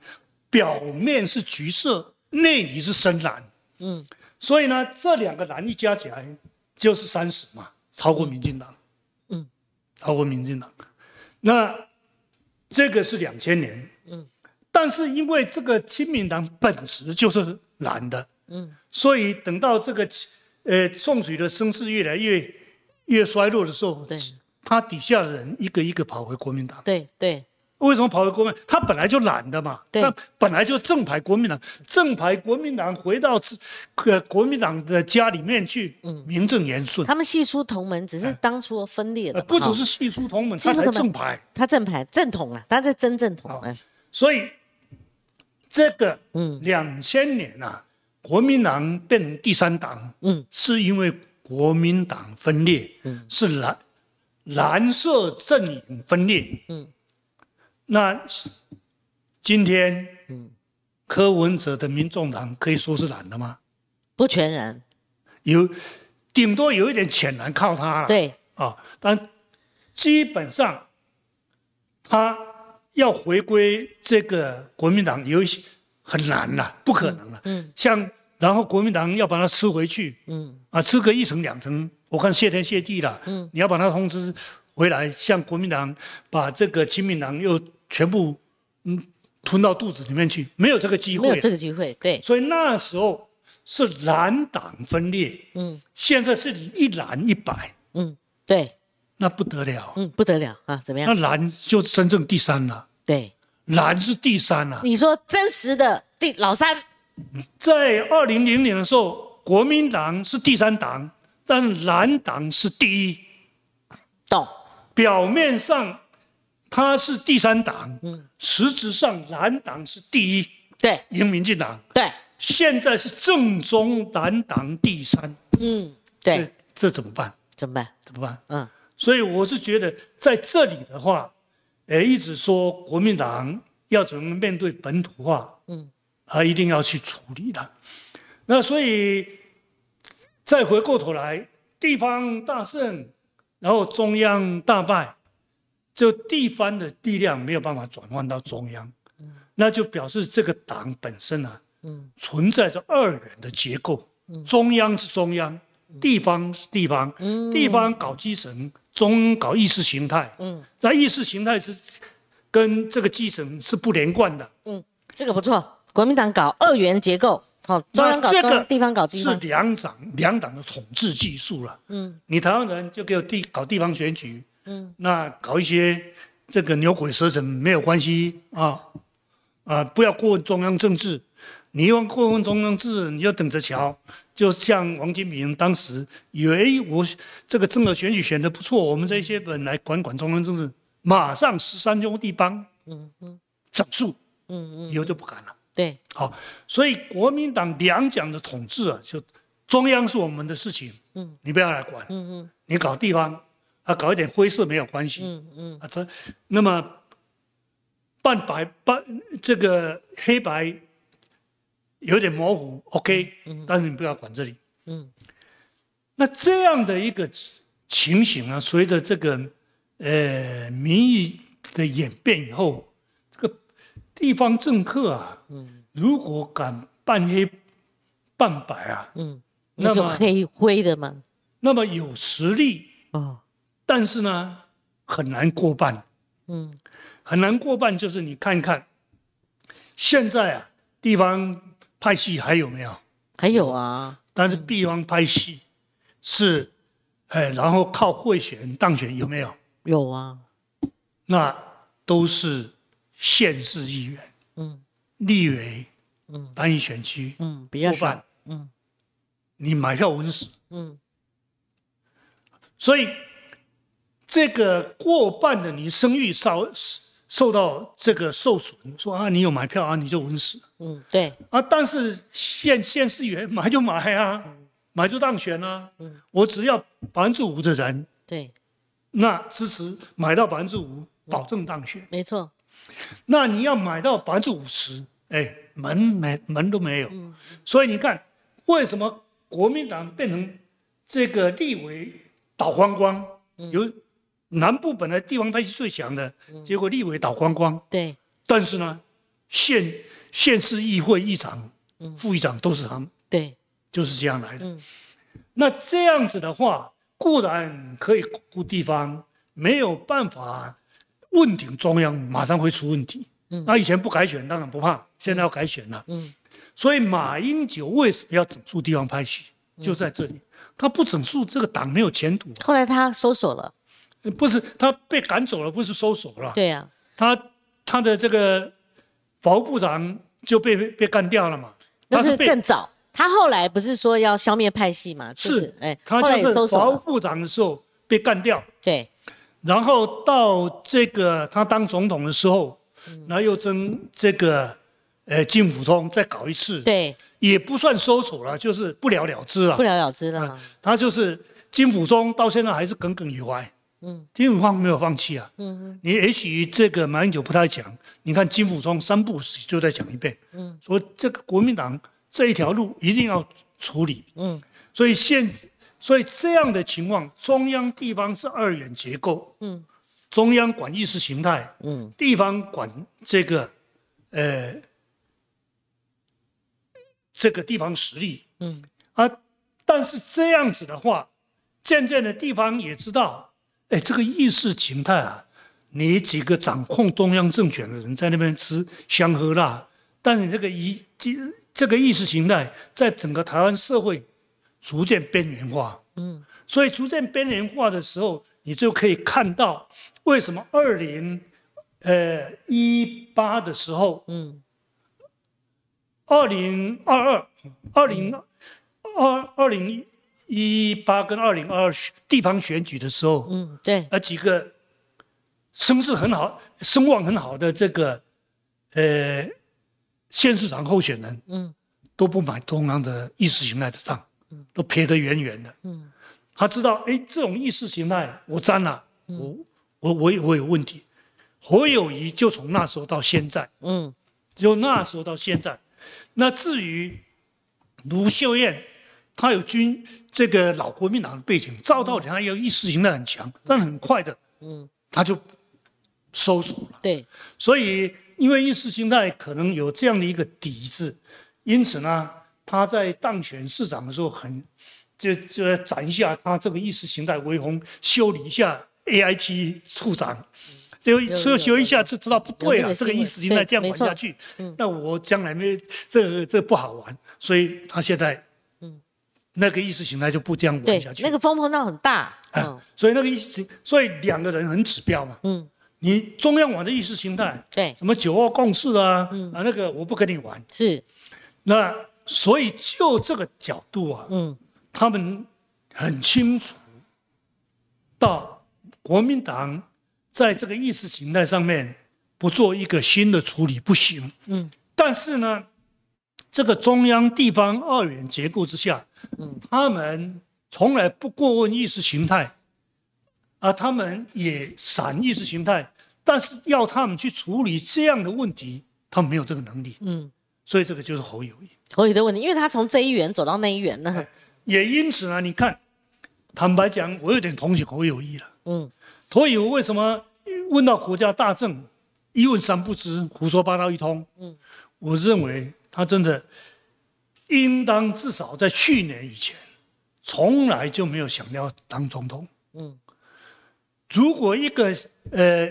表面是橘色，内里是深蓝，嗯，所以呢，这两个蓝一加起来就是三十嘛，超过民进党，嗯，超过民进党，那。这个是两千年，嗯，但是因为这个亲民党本质就是蓝的，嗯，所以等到这个，呃，宋水的声势越来越越衰弱的时候，对，他底下的人一个一个跑回国民党，对对，为什么跑到国民？他本来就懒的嘛，他，本来就正牌国民党，正牌国民党回到自，呃，国民党的家里面去，嗯，名正言顺。他们系出同门，只是当初分裂的，不只是系出同门，他才正牌，他正牌正统啊，他是真正统啊。所以这个，嗯，两千年啊，国民党变成第三党，嗯，是因为国民党分裂，嗯，是蓝蓝色阵营分裂，嗯。那今天，嗯，柯文哲的民众党可以说是蓝的吗？不全然，有顶多有一点浅蓝靠他了。对，啊，但基本上他要回归这个国民党有一些很难了，不可能了。嗯，像然后国民党要把它吃回去，嗯，啊，吃个一层两层，我看谢天谢地了。嗯，你要把它通知回来，向国民党把这个亲民党又。全部，嗯，吞到肚子里面去，没有这个机会，没有这个机会，对。所以那时候是蓝党分裂，嗯，现在是一蓝一白，嗯，对，那不得了，嗯，不得了啊，怎么样？那蓝就真正第三了，对，蓝是第三了。你说真实的第老三，在二零零年的时候，国民党是第三党，但蓝党是第一，懂？表面上。他是第三党，嗯，实质上蓝党是第一，对，赢民进党，对，现在是正宗蓝党第三，嗯，对，这怎么办？怎么办？怎么办？嗯，所以我是觉得在这里的话，呃，一直说国民党要怎么面对本土化，嗯，啊，一定要去处理它。那所以再回过头来，地方大胜，然后中央大败。就地方的力量没有办法转换到中央，那就表示这个党本身啊，存在着二元的结构。中央是中央，地方是地方，地方搞基层，中搞意识形态。那意识形态是跟这个基层是不连贯的。嗯，这个不错。国民党搞二元结构，好，中央搞中，地方搞地方。是两党两党的统治技术了。嗯，你台湾人就给我地搞地方选举。嗯，那搞一些这个牛鬼蛇神没有关系啊，啊，不要过问中央政治。你要过问中央政治，你就等着瞧。就像王金平当时以为我这个政治选举选的不错，我们这些本来管管中央政治，马上十三兄弟帮，嗯嗯，整肃，嗯嗯，以后就不敢了。对，好，所以国民党两蒋的统治啊，就中央是我们的事情，嗯，你不要来管，嗯嗯，你搞地方。啊，搞一点灰色没有关系。嗯嗯。啊，这那么半白半这个黑白有点模糊，OK。嗯。但是你不要管这里。嗯。那这样的一个情形啊，随着这个呃民意的演变以后，这个地方政客啊，嗯，如果敢半黑半白啊，嗯，那就黑灰的嘛。那么有实力哦，但是呢，很难过半。嗯，很难过半，就是你看看，现在啊，地方拍戏还有没有？还有啊，但是地方拍戏。是，哎，然后靠贿选当选有没有？有啊，那都是县市议员，嗯，立委，嗯，单一选区，嗯，比较少，嗯，你买票稳死，嗯，所以这个过半的你声誉受受到这个受损，说啊，你有买票啊，你就稳死，嗯，对，啊，但是县县市议员买就买啊。买就当选啊！嗯，我只要百分之五的人，对，那支持买到百分之五，保证当选。没错。那你要买到百分之五十，哎，门没门都没有。嗯。所以你看，为什么国民党变成这个立委倒光光？有南部本来地方派系最强的，结果立委倒光光。对。但是呢，县县市议会议长、副议长都是他们。对。就是这样来的。那这样子的话，固然可以固地方，没有办法问鼎中央，马上会出问题。那以前不改选，当然不怕，现在要改选了。嗯，所以马英九为什么要整肃地方派系？就在这里，他不整肃，这个党没有前途。后来他收手了，不是他被赶走了，不是收手了。对呀，他他的这个法务部长就被被干掉了嘛？那是更早。他后来不是说要消灭派系嘛？是，哎，他就是法务部长的时候被干掉，对，然后到这个他当总统的时候，然后又争这个，呃，金溥聪再搞一次，对，也不算收手了，就是不了了之了，不了了之了。他就是金溥聪到现在还是耿耿于怀，嗯，金辅中没有放弃啊，嗯嗯，你也许这个马英九不太讲，你看金辅中三部曲就再讲一遍，嗯，说这个国民党。这一条路一定要处理，嗯，所以现，所以这样的情况，中央地方是二元结构，嗯，中央管意识形态，嗯，地方管这个，呃，这个地方实力，嗯，啊，但是这样子的话，渐渐的地方也知道，哎，这个意识形态啊，你几个掌控中央政权的人在那边吃香喝辣，但是这个一。这个意识形态在整个台湾社会逐渐边缘化，嗯，所以逐渐边缘化的时候，你就可以看到为什么二零呃一八的时候，嗯，二零二二、二零二二零一八跟二零二二地方选举的时候，嗯，对，呃几个声势很好、声望很好的这个呃。县市长候选人，嗯，都不买中央的意识形态的账，嗯，都撇得远远的，嗯，他知道，哎，这种意识形态我沾了，我我我我有问题。侯友谊就从那时候到现在，嗯，就那时候到现在，那至于卢秀燕，她有军这个老国民党的背景，赵道理他有意识形态很强，但很快的，嗯，他就收手了，对，所以。因为意识形态可能有这样的一个底子，因此呢，他在当选市长的时候，很就就斩一下他这个意识形态威风，修理一下 A I T 处长，就修修一下就知道不对了，这个意识形态这样玩下去，那我将来没这这不好玩，所以他现在，嗯，那个意识形态就不这样玩下去，那个风波闹很大，嗯，所以那个意识，所以两个人很指标嘛，嗯。你中央玩的意识形态，对，什么九二共识啊，啊，那个我不跟你玩。是，那所以就这个角度啊，嗯，他们很清楚，到国民党在这个意识形态上面不做一个新的处理不行。嗯，但是呢，这个中央地方二元结构之下，嗯，他们从来不过问意识形态。而，他们也闪意识形态，但是要他们去处理这样的问题，他们没有这个能力。嗯，所以这个就是侯友谊。侯友谊的问题，因为他从这一元走到那一元呢。也因此呢，你看，坦白讲，我有点同情侯友谊了。嗯，侯友为什么问到国家大政，一问三不知，胡说八道一通？嗯，我认为他真的应当至少在去年以前，从来就没有想要当总统。嗯，如果一个呃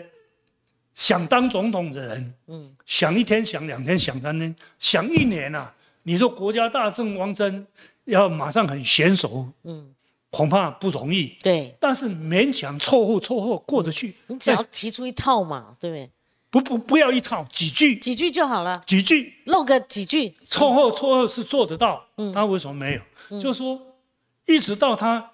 想当总统的人，嗯，想一天想两天想三天想一年啊，你说国家大政汪真？要马上很娴熟，嗯，恐怕不容易。对，但是勉强凑合凑合过得去。你只要提出一套嘛，对不对？不不不要一套，几句，几句就好了。几句，漏个几句，凑合凑合是做得到。嗯，他为什么没有？就说一直到他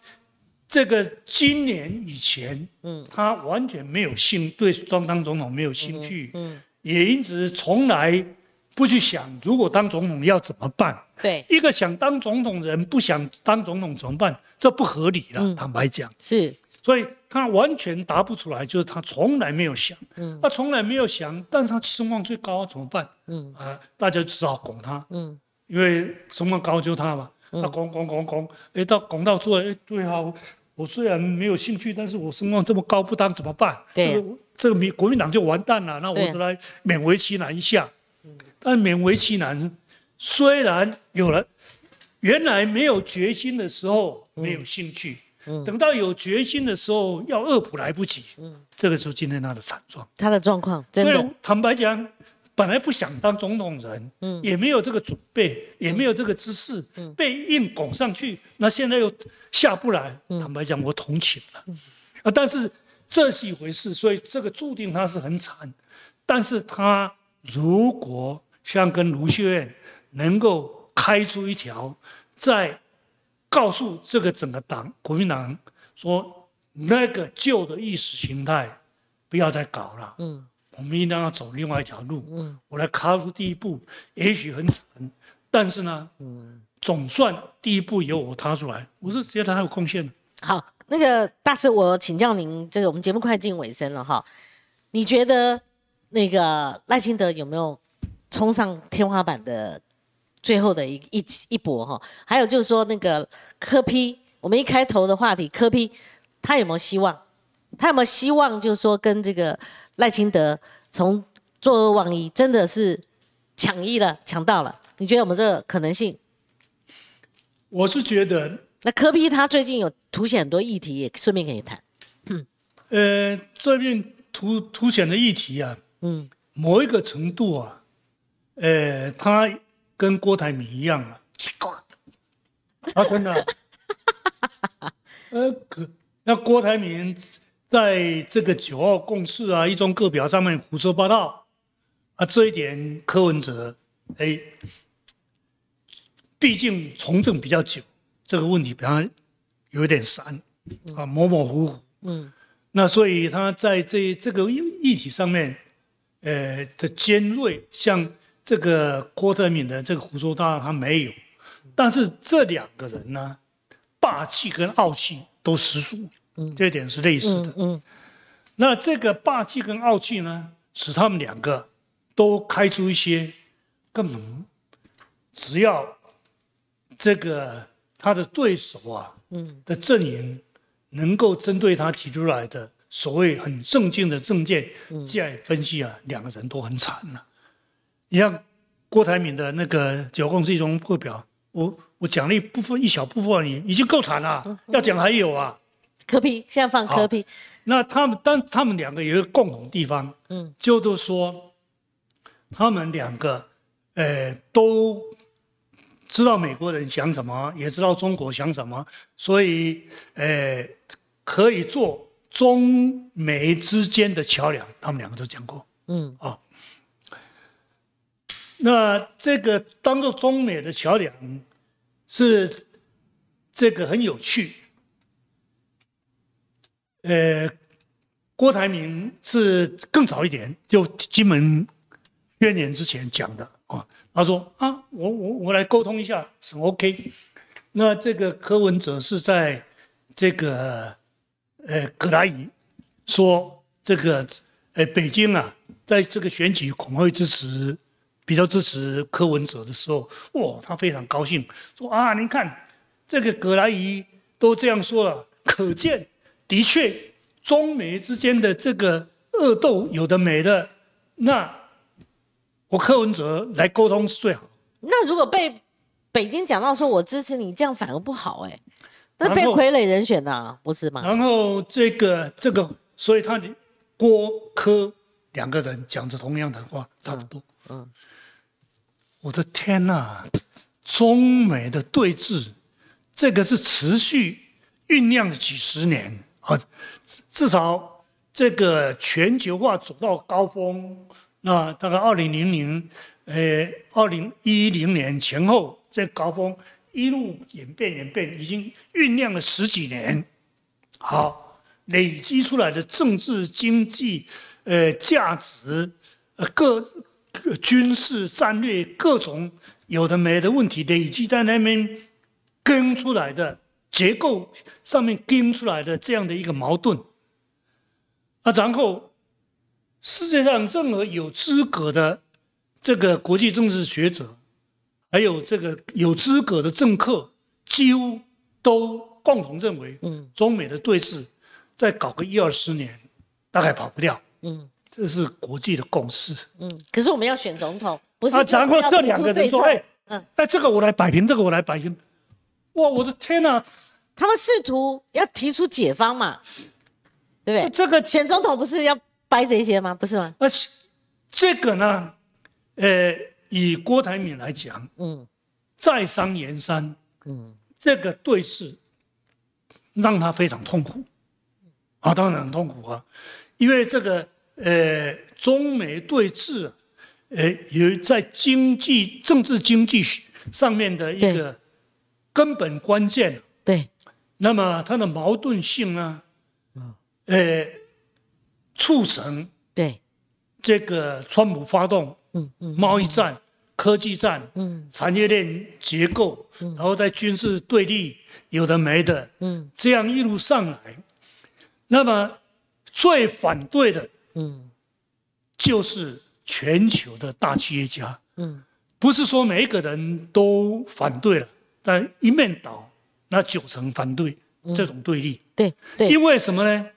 这个今年以前，嗯，他完全没有兴对当当总统没有兴趣，嗯，也因此从来不去想如果当总统要怎么办。对，一个想当总统的人不想当总统怎么办？这不合理了。坦白讲，是，所以他完全答不出来，就是他从来没有想，嗯，他从来没有想，但是他声望最高，怎么办？嗯。啊，大家只好拱他，嗯，因为声望高就他嘛，他拱拱拱拱，哎，到拱到最后，哎，对啊，我虽然没有兴趣，但是我声望这么高，不当怎么办？对，这个民国民党就完蛋了，那我只来勉为其难一下，嗯，但勉为其难。虽然有了，原来没有决心的时候没有兴趣，等到有决心的时候要恶补来不及，这个就是今天他的惨状。他的状况，所以坦白讲，本来不想当总统人，也没有这个准备，也没有这个姿势，被硬拱上去，那现在又下不来。坦白讲，我同情了，啊，但是这是一回事，所以这个注定他是很惨。但是他如果像跟卢秀燕。能够开出一条，在告诉这个整个党国民党说，那个旧的意识形态不要再搞了。嗯，我们应当要走另外一条路。嗯，我来踏出第一步，也许很惨，但是呢，嗯，总算第一步由我踏出来，我是觉得他有贡献。好，那个大师，我请教您，这个我们节目快进尾声了哈，你觉得那个赖清德有没有冲上天花板的？最后的一一一搏哈，还有就是说那个科批，我们一开头的话题，科批他有没有希望？他有没有希望？就是说跟这个赖清德从作恶忘一，真的是抢一了，抢到了？你觉得有没有这个可能性？我是觉得，那科批他最近有凸显很多议题，也顺便可以谈。嗯，呃，最近凸凸显的议题啊，嗯，某一个程度啊，呃，他。跟郭台铭一样啊，<laughs> 啊，真的，呃，可那郭台铭在这个九号共识啊、一中各表上面胡说八道。啊，这一点柯文哲，哎，毕竟从政比较久，这个问题比较有点散啊，模模糊糊，嗯，那所以他在这这个议题上面，呃的尖锐，像。这个郭德敏的这个胡说八道他没有，但是这两个人呢，霸气跟傲气都十足，嗯这一点是类似的。嗯，那这个霸气跟傲气呢，使他们两个都开出一些根本只要这个他的对手啊，嗯的阵营能够针对他提出来的所谓很正经的政见，再分析啊，两个人都很惨了。你像郭台铭的那个九公是一种课表，我我奖励部分一小部分而已，已经够惨了。要讲还有啊，科比现在放科比。那他们但他们两个有一个共同地方，嗯，就都说他们两个，呃，都知道美国人想什么，也知道中国想什么，所以呃，可以做中美之间的桥梁。他们两个都讲过，嗯啊。那这个当做中美的桥梁，是这个很有趣。呃，郭台铭是更早一点，就金门宣言之前讲的啊。他说啊，我我我来沟通一下是 OK。那这个柯文哲是在这个呃，葛达仪说这个，呃，北京啊，在这个选举恐怕会支持比较支持柯文哲的时候，哇，他非常高兴，说啊，您看这个葛莱仪都这样说了，可见的确中美之间的这个恶斗有的没的，那我柯文哲来沟通是最好。那如果被北京讲到说我支持你，这样反而不好哎。那被傀儡人选的不是吗？然后这个这个，所以他的郭柯两个人讲着同样的话，差不多。嗯，我的天哪，中美的对峙，这个是持续酝酿了几十年啊，至少这个全球化走到高峰，那大概二零零零，呃，二零一零年前后这高峰。一路演变演变，已经酝酿了十几年，好累积出来的政治经济，呃价值，呃各军事战略各种有的没的问题累积在那边跟出来的结构上面跟出来的这样的一个矛盾，啊，然后世界上任何有资格的这个国际政治学者。还有这个有资格的政客，几乎都共同认为，嗯，中美的对峙再搞个一二十年，大概跑不掉，嗯，这是国际的共识，嗯。可是我们要选总统，不是？啊，然后这两个人说，哎，嗯，哎，这个我来摆平，这个我来摆平，哇，我的天哪！他们试图要提出解方嘛，对不对？这个选总统不是要掰这些吗？不是吗？而且这个呢，呃。以郭台铭来讲，嗯，在商言商，嗯，这个对视让他非常痛苦，啊，当然很痛苦啊，因为这个呃，中美对峙，呃，有在经济、政治、经济上面的一个根本关键，对，那么它的矛盾性呢，嗯，呃，促成对。这个川普发动，嗯嗯，贸易战。科技战，嗯，产业链结构，嗯，然后在军事对立，有的没的，嗯，这样一路上来，那么最反对的，嗯，就是全球的大企业家，嗯，不是说每一个人都反对了，但一面倒，那九成反对这种对立，对对，因为什么呢？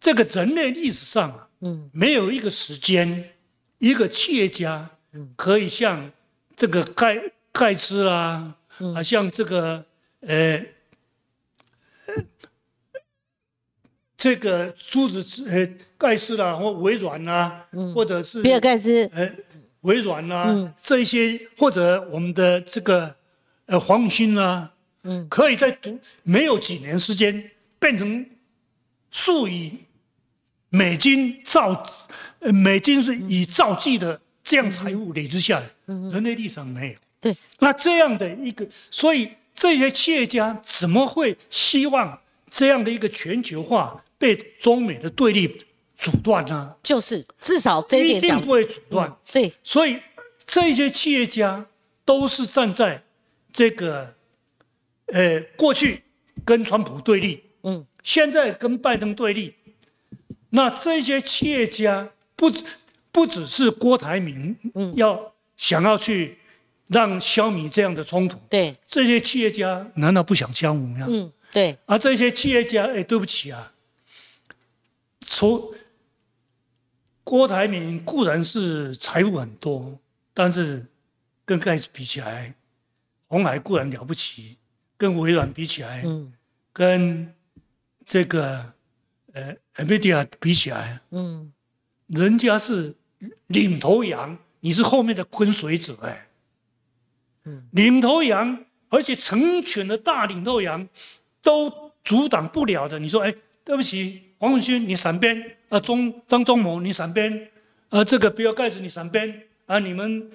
这个人类历史上啊，嗯，没有一个时间，一个企业家。可以像这个盖盖茨啦，啊，像这个呃，这个珠子呃盖茨啦，或微软啦，或者是比尔盖茨，呃，微软啦，这一些或者我们的这个呃黄永兴啦，嗯，可以在读没有几年时间变成数以美金造，呃美金是以造计的。这样财富累积下来，人类历史上没有。对，那这样的一个，所以这些企业家怎么会希望这样的一个全球化被中美的对立阻断呢？就是至少这一点一定不会阻断。对，所以这些企业家都是站在这个，呃，过去跟川普对立，嗯，现在跟拜登对立。那这些企业家不。不只是郭台铭要想要去让消弭这样的冲突，对这些企业家难道不想消弭吗？嗯，对。而这些企业家，哎，对不起啊，除郭台铭固然是财富很多，但是跟盖茨比起来，红海固然了不起，跟微软比起来，嗯，跟这个呃 NVIDIA 比起来，嗯，人家是。领头羊，你是后面的跟随者哎。嗯，领头羊，而且成群的大领头羊都阻挡不了的。你说，哎，对不起，黄永勋，你闪边；啊，中张忠谋，你闪边；啊，这个比尔盖茨，你闪边；啊，你们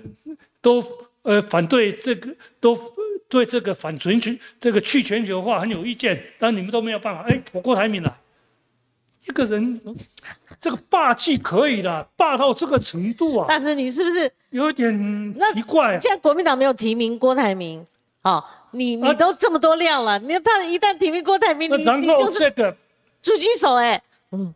都呃反对这个，都对这个反全球、这个去全球化很有意见，但你们都没有办法。哎，我郭台铭了。一个人，这个霸气可以的，霸到这个程度啊！大师，你是不是有点奇怪？现在国民党没有提名郭台铭，哦，你你都这么多料了，你他一旦提名郭台铭，你然后这个狙击手哎，嗯，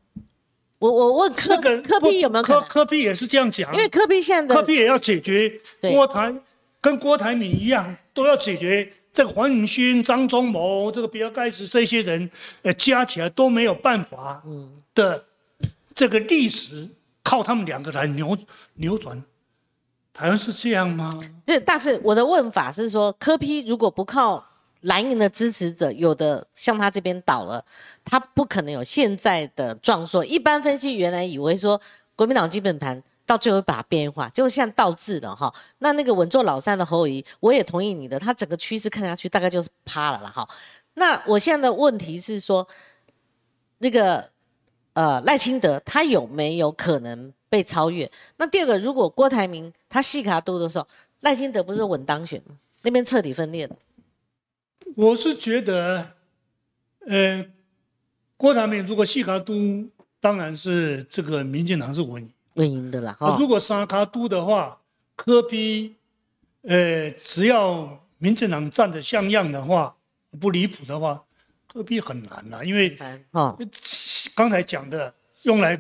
我我问柯柯批有没有柯柯批也是这样讲，因为柯批现在柯批也要解决郭台跟郭台铭一样，都要解决这个黄永勋、张忠谋、这个比尔盖茨这些人，呃，加起来都没有办法的这个历史，靠他们两个来扭扭转。台湾是这样吗？这但是我的问法是说，柯批如果不靠蓝营的支持者，有的像他这边倒了，他不可能有现在的壮硕。一般分析原来以为说国民党基本盘到最后把它变化，结果现在倒置了哈。那那个稳坐老三的侯友我也同意你的，他整个趋势看下去大概就是趴了了哈。那我现在的问题是说，那个呃赖清德他有没有可能？被超越。那第二个，如果郭台铭他细卡多的时候，赖清德不是稳当选？那边彻底分裂了。我是觉得，呃，郭台铭如果细卡都，当然是这个民进党是稳稳赢的啦。如果三卡都的话，科批，呃，只要民进党站得像样的话，不离谱的话，科批很难啦，因为啊，刚才讲的用来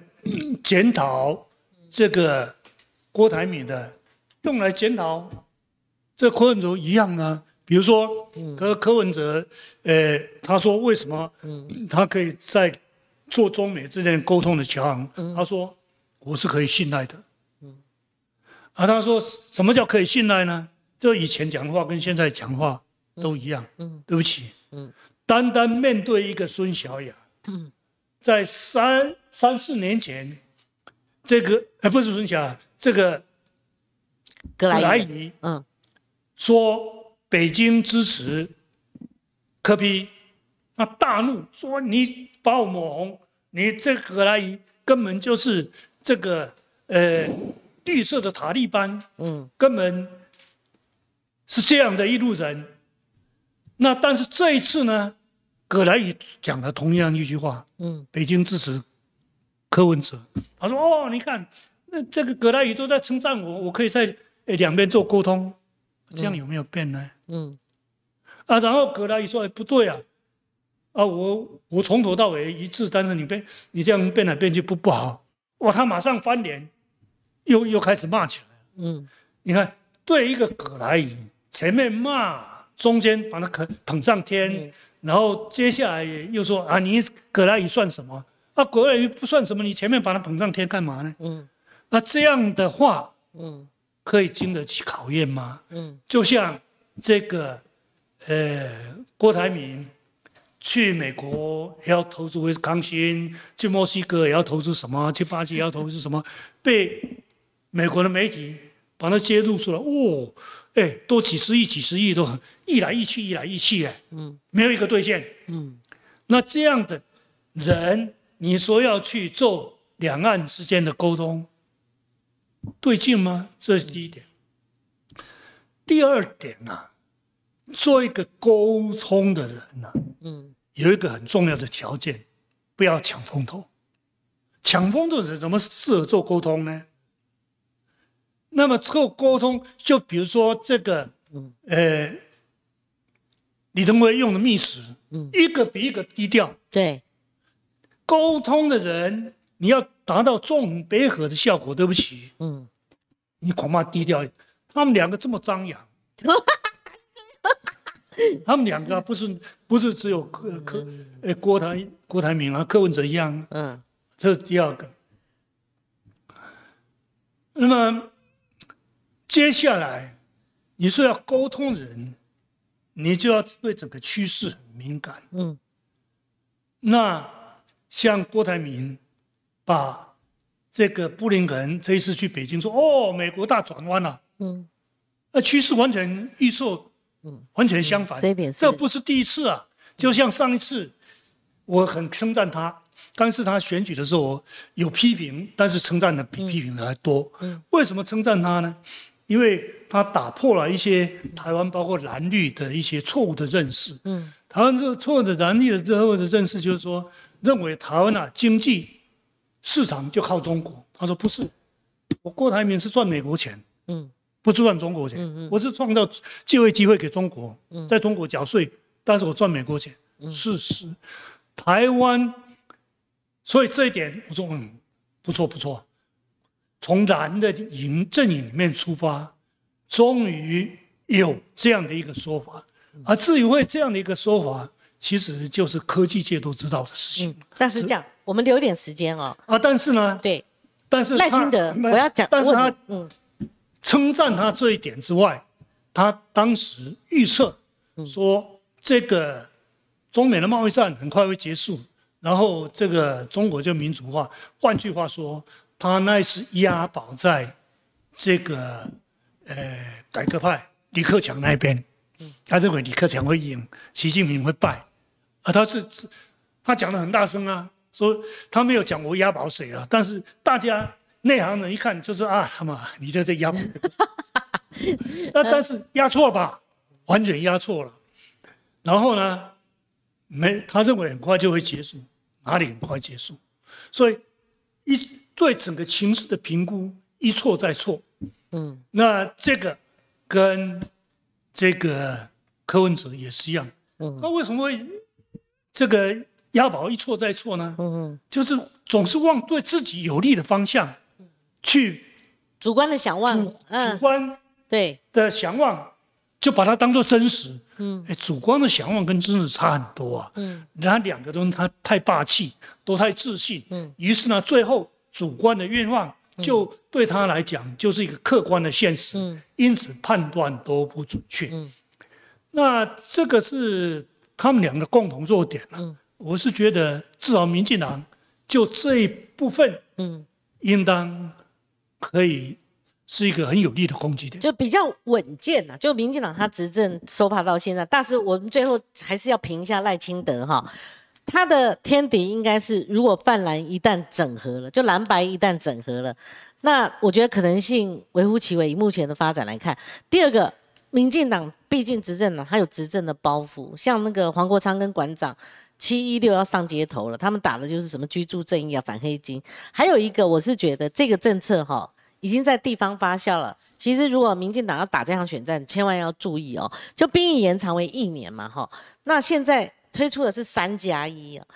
检讨。这个郭台铭的用来检讨这柯文哲一样呢？比如说，柯柯文哲，呃，他说为什么他可以在做中美之间沟通的桥梁？他说我是可以信赖的。啊，他说什么叫可以信赖呢？就以前讲话跟现在讲话都一样。对不起，单单面对一个孙小雅，在三三四年前。这个哎，不是孙小雅，这个格莱伊，嗯，说北京支持科比，那大怒说你把我抹红，你这格莱伊根本就是这个呃绿色的塔利班，嗯，根本是这样的一路人。那但是这一次呢，葛莱伊讲了同样一句话，嗯，北京支持。柯文哲，他说：“哦，你看，那这个葛莱宇都在称赞我，我可以在两边做沟通，这样有没有变呢？”嗯，啊，然后葛大宇说：“不对啊，啊，我我从头到尾一致，但是你变你这样变来变去不不好。”哇，他马上翻脸，又又开始骂起来嗯，你看，对一个葛莱伊，前面骂，中间把他捧捧上天，然后接下来又说：“啊，你葛莱伊算什么？”那国外不算什么，你前面把他捧上天干嘛呢？嗯，那这样的话，嗯，可以经得起考验吗？嗯，就像这个，呃，郭台铭去美国也要投资威斯康星，去墨西哥也要投资什么，去巴西也要投资什么，被美国的媒体把它揭露出来，哦，哎，都几十亿、几十亿都很一来一去，一来一去，哎，嗯，没有一个兑现，嗯，那这样的人。你说要去做两岸之间的沟通，对劲吗？这是第一点。第二点呢，做一个沟通的人呢，嗯，有一个很重要的条件，不要抢风头。抢风头的人怎么适合做沟通呢？那么做沟通，就比如说这个，呃，李登辉用的密室，嗯，一个比一个低调，对。沟通的人，你要达到纵横捭阖的效果，对不起，嗯，你恐怕低调。他们两个这么张扬，<laughs> 他们两个不是不是只有柯柯呃郭台郭台铭啊柯文哲一样，嗯，这是第二个。那么接下来你说要沟通人，你就要对整个趋势很敏感，嗯，那。像郭台铭把这个布林肯这一次去北京说：“哦，美国大转弯了。”嗯，那趋势完全预测，嗯，完全相反。这一点这不是第一次啊！就像上一次，我很称赞他，但是他选举的时候有批评，但是称赞的比批评的还多。嗯，为什么称赞他呢？因为他打破了一些台湾包括蓝绿的一些错误的认识。嗯，台湾这个错误的蓝绿的错误的认识就是说。认为台湾啊经济市场就靠中国，他说不是，我郭台铭是赚美国钱，嗯，不是赚中国钱，嗯嗯，我是创造就业机会给中国，嗯，在中国缴税，但是我赚美国钱。事实，台湾所以这一点我说嗯，不错不错。从蓝的营阵营里面出发，终于有这样的一个说法。而至于会这样的一个说法，其实就是科技界都知道的事情。但是这样，我们留点时间哦。啊，但是呢，对，但是赖清德，我要讲，但是他嗯，称赞他这一点之外，他当时预测说，这个中美的贸易战很快会结束，然后这个中国就民主化。换句话说，他那是押宝在这个呃改革派李克强那边。他认为李克强会赢，习近平会败，啊，他是他讲的很大声啊，说他没有讲我押宝谁啊，但是大家内行人一看就是啊，他妈你在这押宝，<laughs> 那但是押错吧，完全押错了，然后呢，没他认为很快就会结束，哪里很快结束，所以一对整个情势的评估一错再错，嗯，那这个跟。这个柯文哲也是一样，嗯，他为什么会这个押宝一错再错呢？嗯嗯，就是总是往对自己有利的方向去主观的想望，主主观对的想望，就把它当做真实。嗯，哎，主观的想望跟真实差很多啊。嗯，他两个都他太霸气，都太自信。嗯，于是呢，最后主观的愿望。就对他来讲，就是一个客观的现实，嗯因此判断都不准确。嗯那这个是他们两个共同弱点了。我是觉得，至少民进党就这一部分，嗯，应当可以是一个很有利的攻击点，就比较稳健呐。就民进党他执政收发到现在，但是我们最后还是要评一下赖清德哈。他的天敌应该是，如果泛蓝一旦整合了，就蓝白一旦整合了，那我觉得可能性微乎其微。以目前的发展来看，第二个，民进党毕竟执政了，他有执政的包袱，像那个黄国昌跟馆长七一六要上街头了，他们打的就是什么居住正义啊、反黑金。还有一个，我是觉得这个政策哈已经在地方发酵了。其实如果民进党要打这场选战，千万要注意哦，就兵役延长为一年嘛哈。那现在。推出的是三加一啊，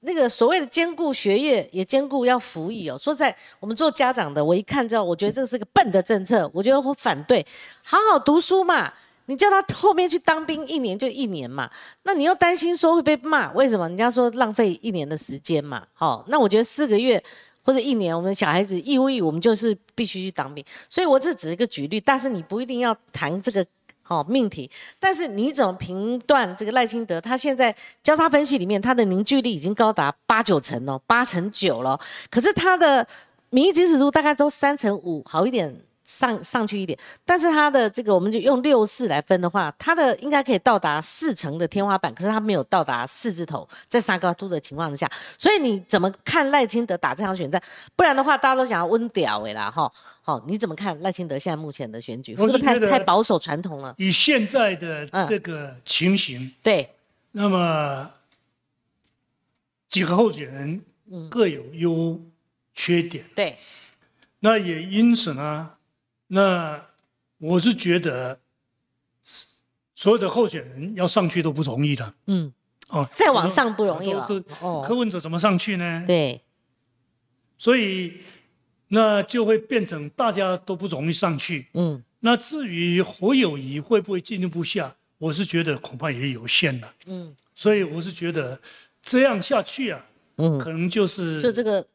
那个所谓的兼顾学业也兼顾要服役哦。说在我们做家长的，我一看之后，我觉得这是个笨的政策，我觉得我反对。好好读书嘛，你叫他后面去当兵一年就一年嘛，那你又担心说会被骂，为什么？人家说浪费一年的时间嘛。好，那我觉得四个月或者一年，我们小孩子义务役，我们就是必须去当兵。所以我这只是一个举例，但是你不一定要谈这个。好命题，但是你怎么评断这个赖清德？他现在交叉分析里面，他的凝聚力已经高达八九成哦，八成九了。可是他的民意支持度大概都三成五，好一点。上上去一点，但是它的这个我们就用六四来分的话，它的应该可以到达四成的天花板，可是它没有到达四字头，在三高度的情况之下，所以你怎么看赖清德打这场选战？不然的话，大家都想要温屌哎啦哈，好，你怎么看赖清德现在目前的选举？是不是太太保守传统了。以现在的这个情形，对，那么几个候选人各有优缺点，对，那也因此呢。那我是觉得，所有的候选人要上去都不容易的。嗯，哦，再往上不容易了。哦，柯文哲怎么上去呢？对，所以那就会变成大家都不容易上去。嗯，那至于侯友谊会不会进一步下，我是觉得恐怕也有限了。嗯，所以我是觉得这样下去啊，嗯，可能就是就这个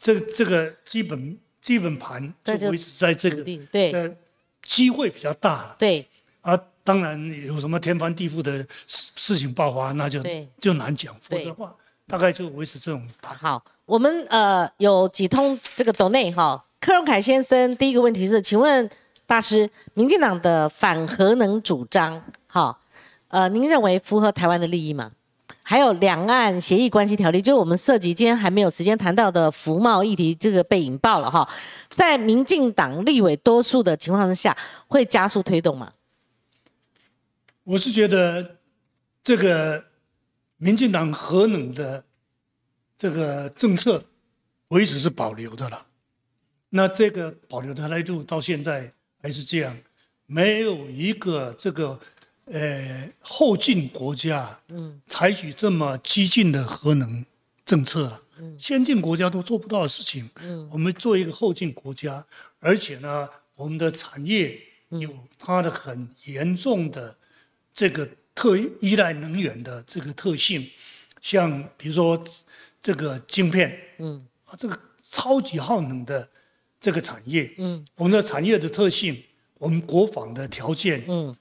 这这个基本。基本盘就维持在这个，对，机会比较大。对，啊，当然有什么天翻地覆的事事情爆发，那就就难讲。否则的话，大概就维持这种。好，我们呃有几通这个斗内哈，柯荣凯先生第一个问题是，请问大师，民进党的反核能主张，哈，呃，您认为符合台湾的利益吗？还有两岸协议关系条例，就是我们涉及今天还没有时间谈到的服贸议题，这个被引爆了哈。在民进党立委多数的情况之下，会加速推动吗？我是觉得这个民进党核能的这个政策，维持是保留的了。那这个保留的态度到现在还是这样，没有一个这个。呃，后进国家，嗯，采取这么激进的核能政策了，先进国家都做不到的事情。嗯，我们做一个后进国家，而且呢，我们的产业有它的很严重的这个特依赖能源的这个特性，像比如说这个晶片，嗯，啊，这个超级耗能的这个产业，嗯，我们的产业的特性，我们国防的条件，嗯，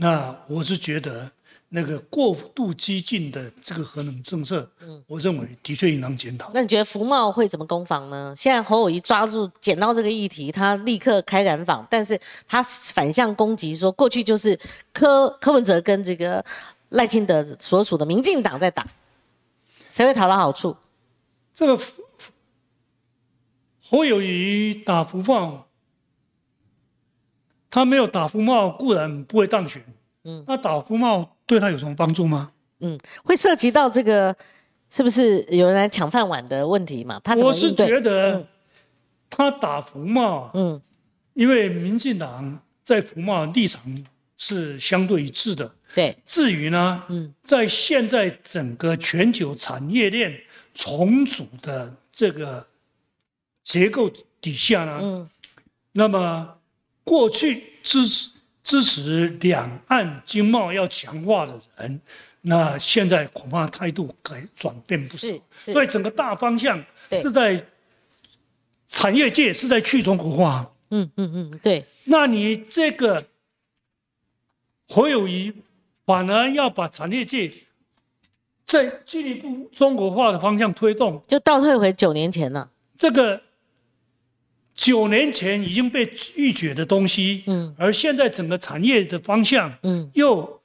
那我是觉得。那个过度激进的这个核能政策，嗯，我认为的确应当检讨。那你觉得福茂会怎么攻防呢？现在侯友谊抓住捡到这个议题，他立刻开染坊，但是他反向攻击说，过去就是柯柯文哲跟这个赖清德所属的民进党在打，谁会讨到好处？这个侯友谊打福茂，他没有打福茂，固然不会当选。嗯，那打福茂。对他有什么帮助吗？嗯，会涉及到这个是不是有人来抢饭碗的问题嘛？他我是觉得他打福茂，嗯，因为民进党在福茂立场是相对一致的。对，至于呢，嗯，在现在整个全球产业链重组的这个结构底下呢，嗯，那么过去支持。支持两岸经贸要强化的人，那现在恐怕态度改转变不少。所以整个大方向是在产业界是在去中国化。嗯嗯嗯，对。那你这个侯友谊反而要把产业界在进一步中国化的方向推动，就倒退回九年前了。这个。九年前已经被预决的东西，嗯，而现在整个产业的方向，嗯，又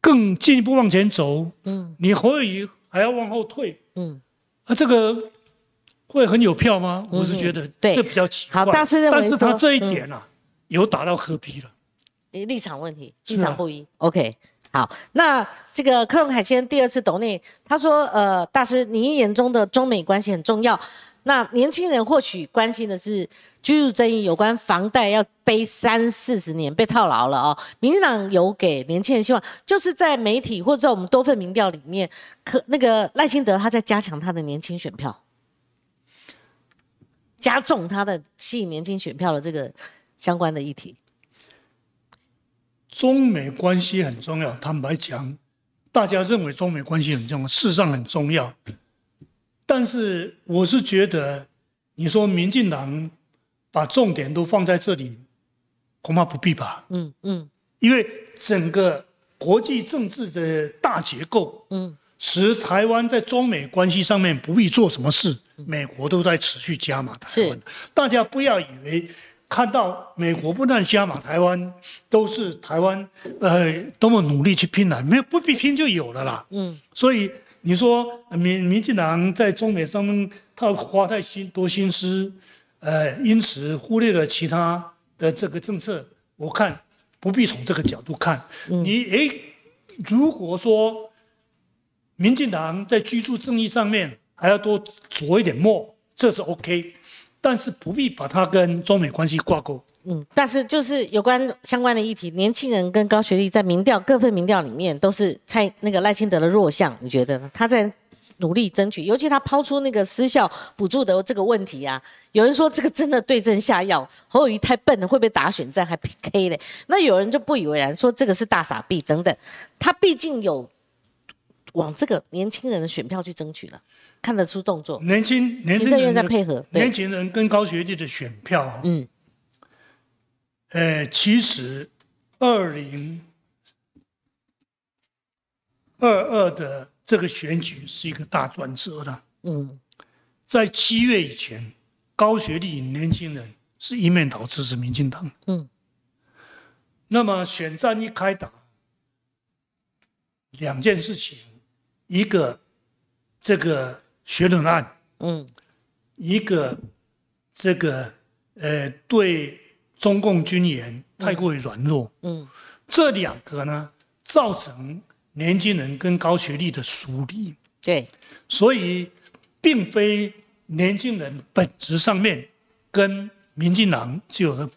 更进一步往前走，嗯，你何友谊还要往后退，嗯，啊，这个会很有票吗？我是觉得这比较奇怪。好，大师认为但是他这一点啊，有打到合批了。立场问题，立场不一。OK，好，那这个克隆海鲜第二次抖内，他说，呃，大师，你眼中的中美关系很重要。那年轻人或许关心的是居住争议，有关房贷要背三四十年被套牢了哦。民进党有给年轻人希望，就是在媒体或者我们多份民调里面，可那个赖清德他在加强他的年轻选票，<laughs> 加重他的吸引年轻选票的这个相关的议题。中美关系很重要，坦白讲，大家认为中美关系很重要，事实上很重要。但是我是觉得，你说民进党把重点都放在这里，恐怕不必吧。嗯嗯，因为整个国际政治的大结构，嗯，使台湾在中美关系上面不必做什么事，美国都在持续加码台湾。大家不要以为看到美国不断加码台湾，都是台湾呃多么努力去拼来，没有不必拼就有了啦。嗯，所以。你说民民进党在中美上面他花太心多心思，呃，因此忽略了其他的这个政策。我看不必从这个角度看。你诶，如果说民进党在居住正义上面还要多着一点墨，这是 OK，但是不必把它跟中美关系挂钩。嗯，但是就是有关相关的议题，年轻人跟高学历在民调各份民调里面都是蔡那个赖清德的弱项，你觉得呢？他在努力争取，尤其他抛出那个私校补助的这个问题啊，有人说这个真的对症下药，侯友谊太笨了，会被打选战还 PK 嘞，那有人就不以为然，说这个是大傻逼等等，他毕竟有往这个年轻人的选票去争取了，看得出动作。年轻年轻人在配合，年轻人跟高学历的选票，嗯。呃，其实二零二二的这个选举是一个大转折的。嗯，在七月以前，高学历年轻人是一面倒支持民进党。嗯，那么选战一开打，两件事情，一个这个学伦案，嗯，一个这个呃对。中共军演太过于软弱，嗯，这两个呢，造成年轻人跟高学历的疏离，对，所以并非年轻人本质上面跟民进党具有着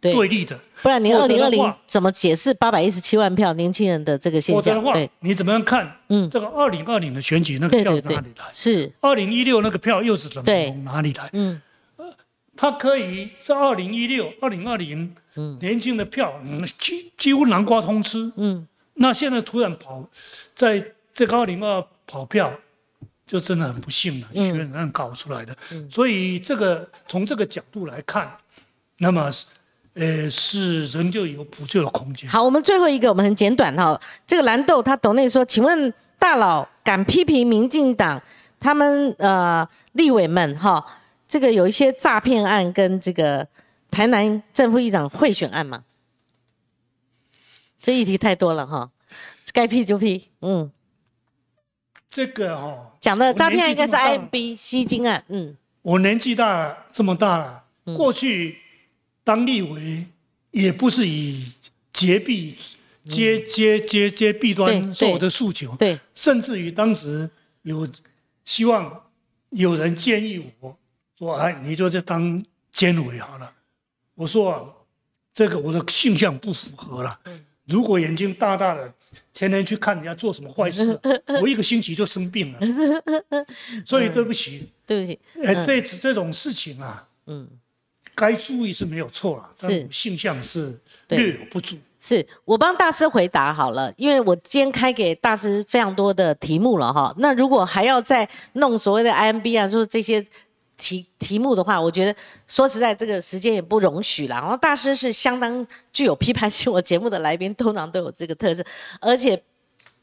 对立的。不然你二零二零怎么解释八百一十七万票年轻人的这个现象？对，你怎么样看？嗯，这个二零二零的选举那个票哪里来？是二零一六那个票又是怎么从哪里来？嗯，他可以在二零一六、二零二零，嗯，年轻的票几几乎南瓜通吃。嗯，那现在突然跑在这个二零二跑票，就真的很不幸了，选人搞出来的。所以这个从这个角度来看，那么。呃，是仍旧有补救的空间。好，我们最后一个，我们很简短哈。这个蓝豆他董内说，请问大佬敢批评民进党他们呃立委们哈，这个有一些诈骗案跟这个台南正副议长贿选案嘛？这议题太多了哈，该批就批。嗯，这个哈讲的诈骗应该是 IMB 吸金案。嗯，我年纪大这么大了，过去。当立委也不是以揭弊、揭揭揭揭弊端做我的诉求，对，甚至于当时有希望有人建议我说：“哎，你就就当监委好了。”我说：“这个我的性向不符合了。如果眼睛大大的，天天去看人家做什么坏事，<laughs> 我一个星期就生病了。所以对不起，对不起，哎，这这种事情啊，嗯。”该注意是没有错了，是性向是略有不足。是我帮大师回答好了，因为我今天开给大师非常多的题目了哈。那如果还要再弄所谓的 IMB 啊，说这些题题目的话，我觉得说实在，这个时间也不容许了。然后大师是相当具有批判性，我节目的来宾通常都有这个特色，而且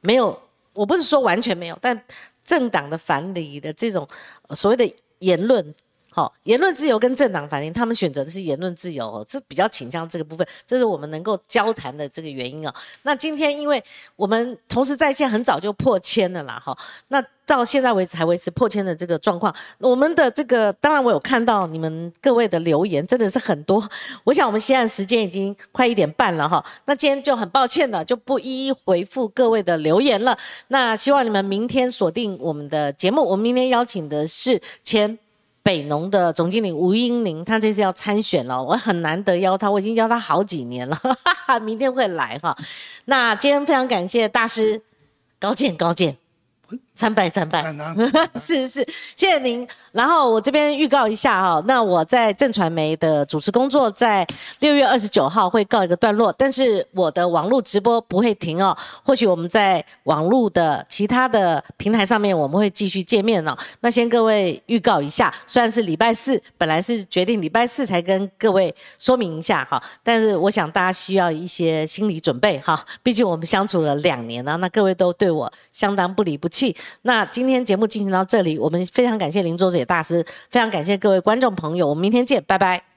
没有，我不是说完全没有，但政党的反理的这种所谓的言论。好，言论自由跟政党反映，他们选择的是言论自由，哦，这比较倾向这个部分，这是我们能够交谈的这个原因哦。那今天，因为我们同时在线很早就破千了啦，哈，那到现在为止还维持破千的这个状况，我们的这个当然我有看到你们各位的留言，真的是很多。我想我们现在时间已经快一点半了哈，那今天就很抱歉了就不一一回复各位的留言了。那希望你们明天锁定我们的节目，我们明天邀请的是前。北农的总经理吴英玲，他这次要参选了，我很难得邀他，我已经邀他好几年了，<laughs> 明天会来哈。那今天非常感谢大师高见高见。参拜参拜，<laughs> 是是，谢谢您。然后我这边预告一下哈，那我在正传媒的主持工作在六月二十九号会告一个段落，但是我的网络直播不会停哦。或许我们在网络的其他的平台上面我们会继续见面哦。那先各位预告一下，虽然是礼拜四，本来是决定礼拜四才跟各位说明一下哈，但是我想大家需要一些心理准备哈，毕竟我们相处了两年了，那各位都对我相当不离不弃。那今天节目进行到这里，我们非常感谢林周姐大师，非常感谢各位观众朋友，我们明天见，拜拜。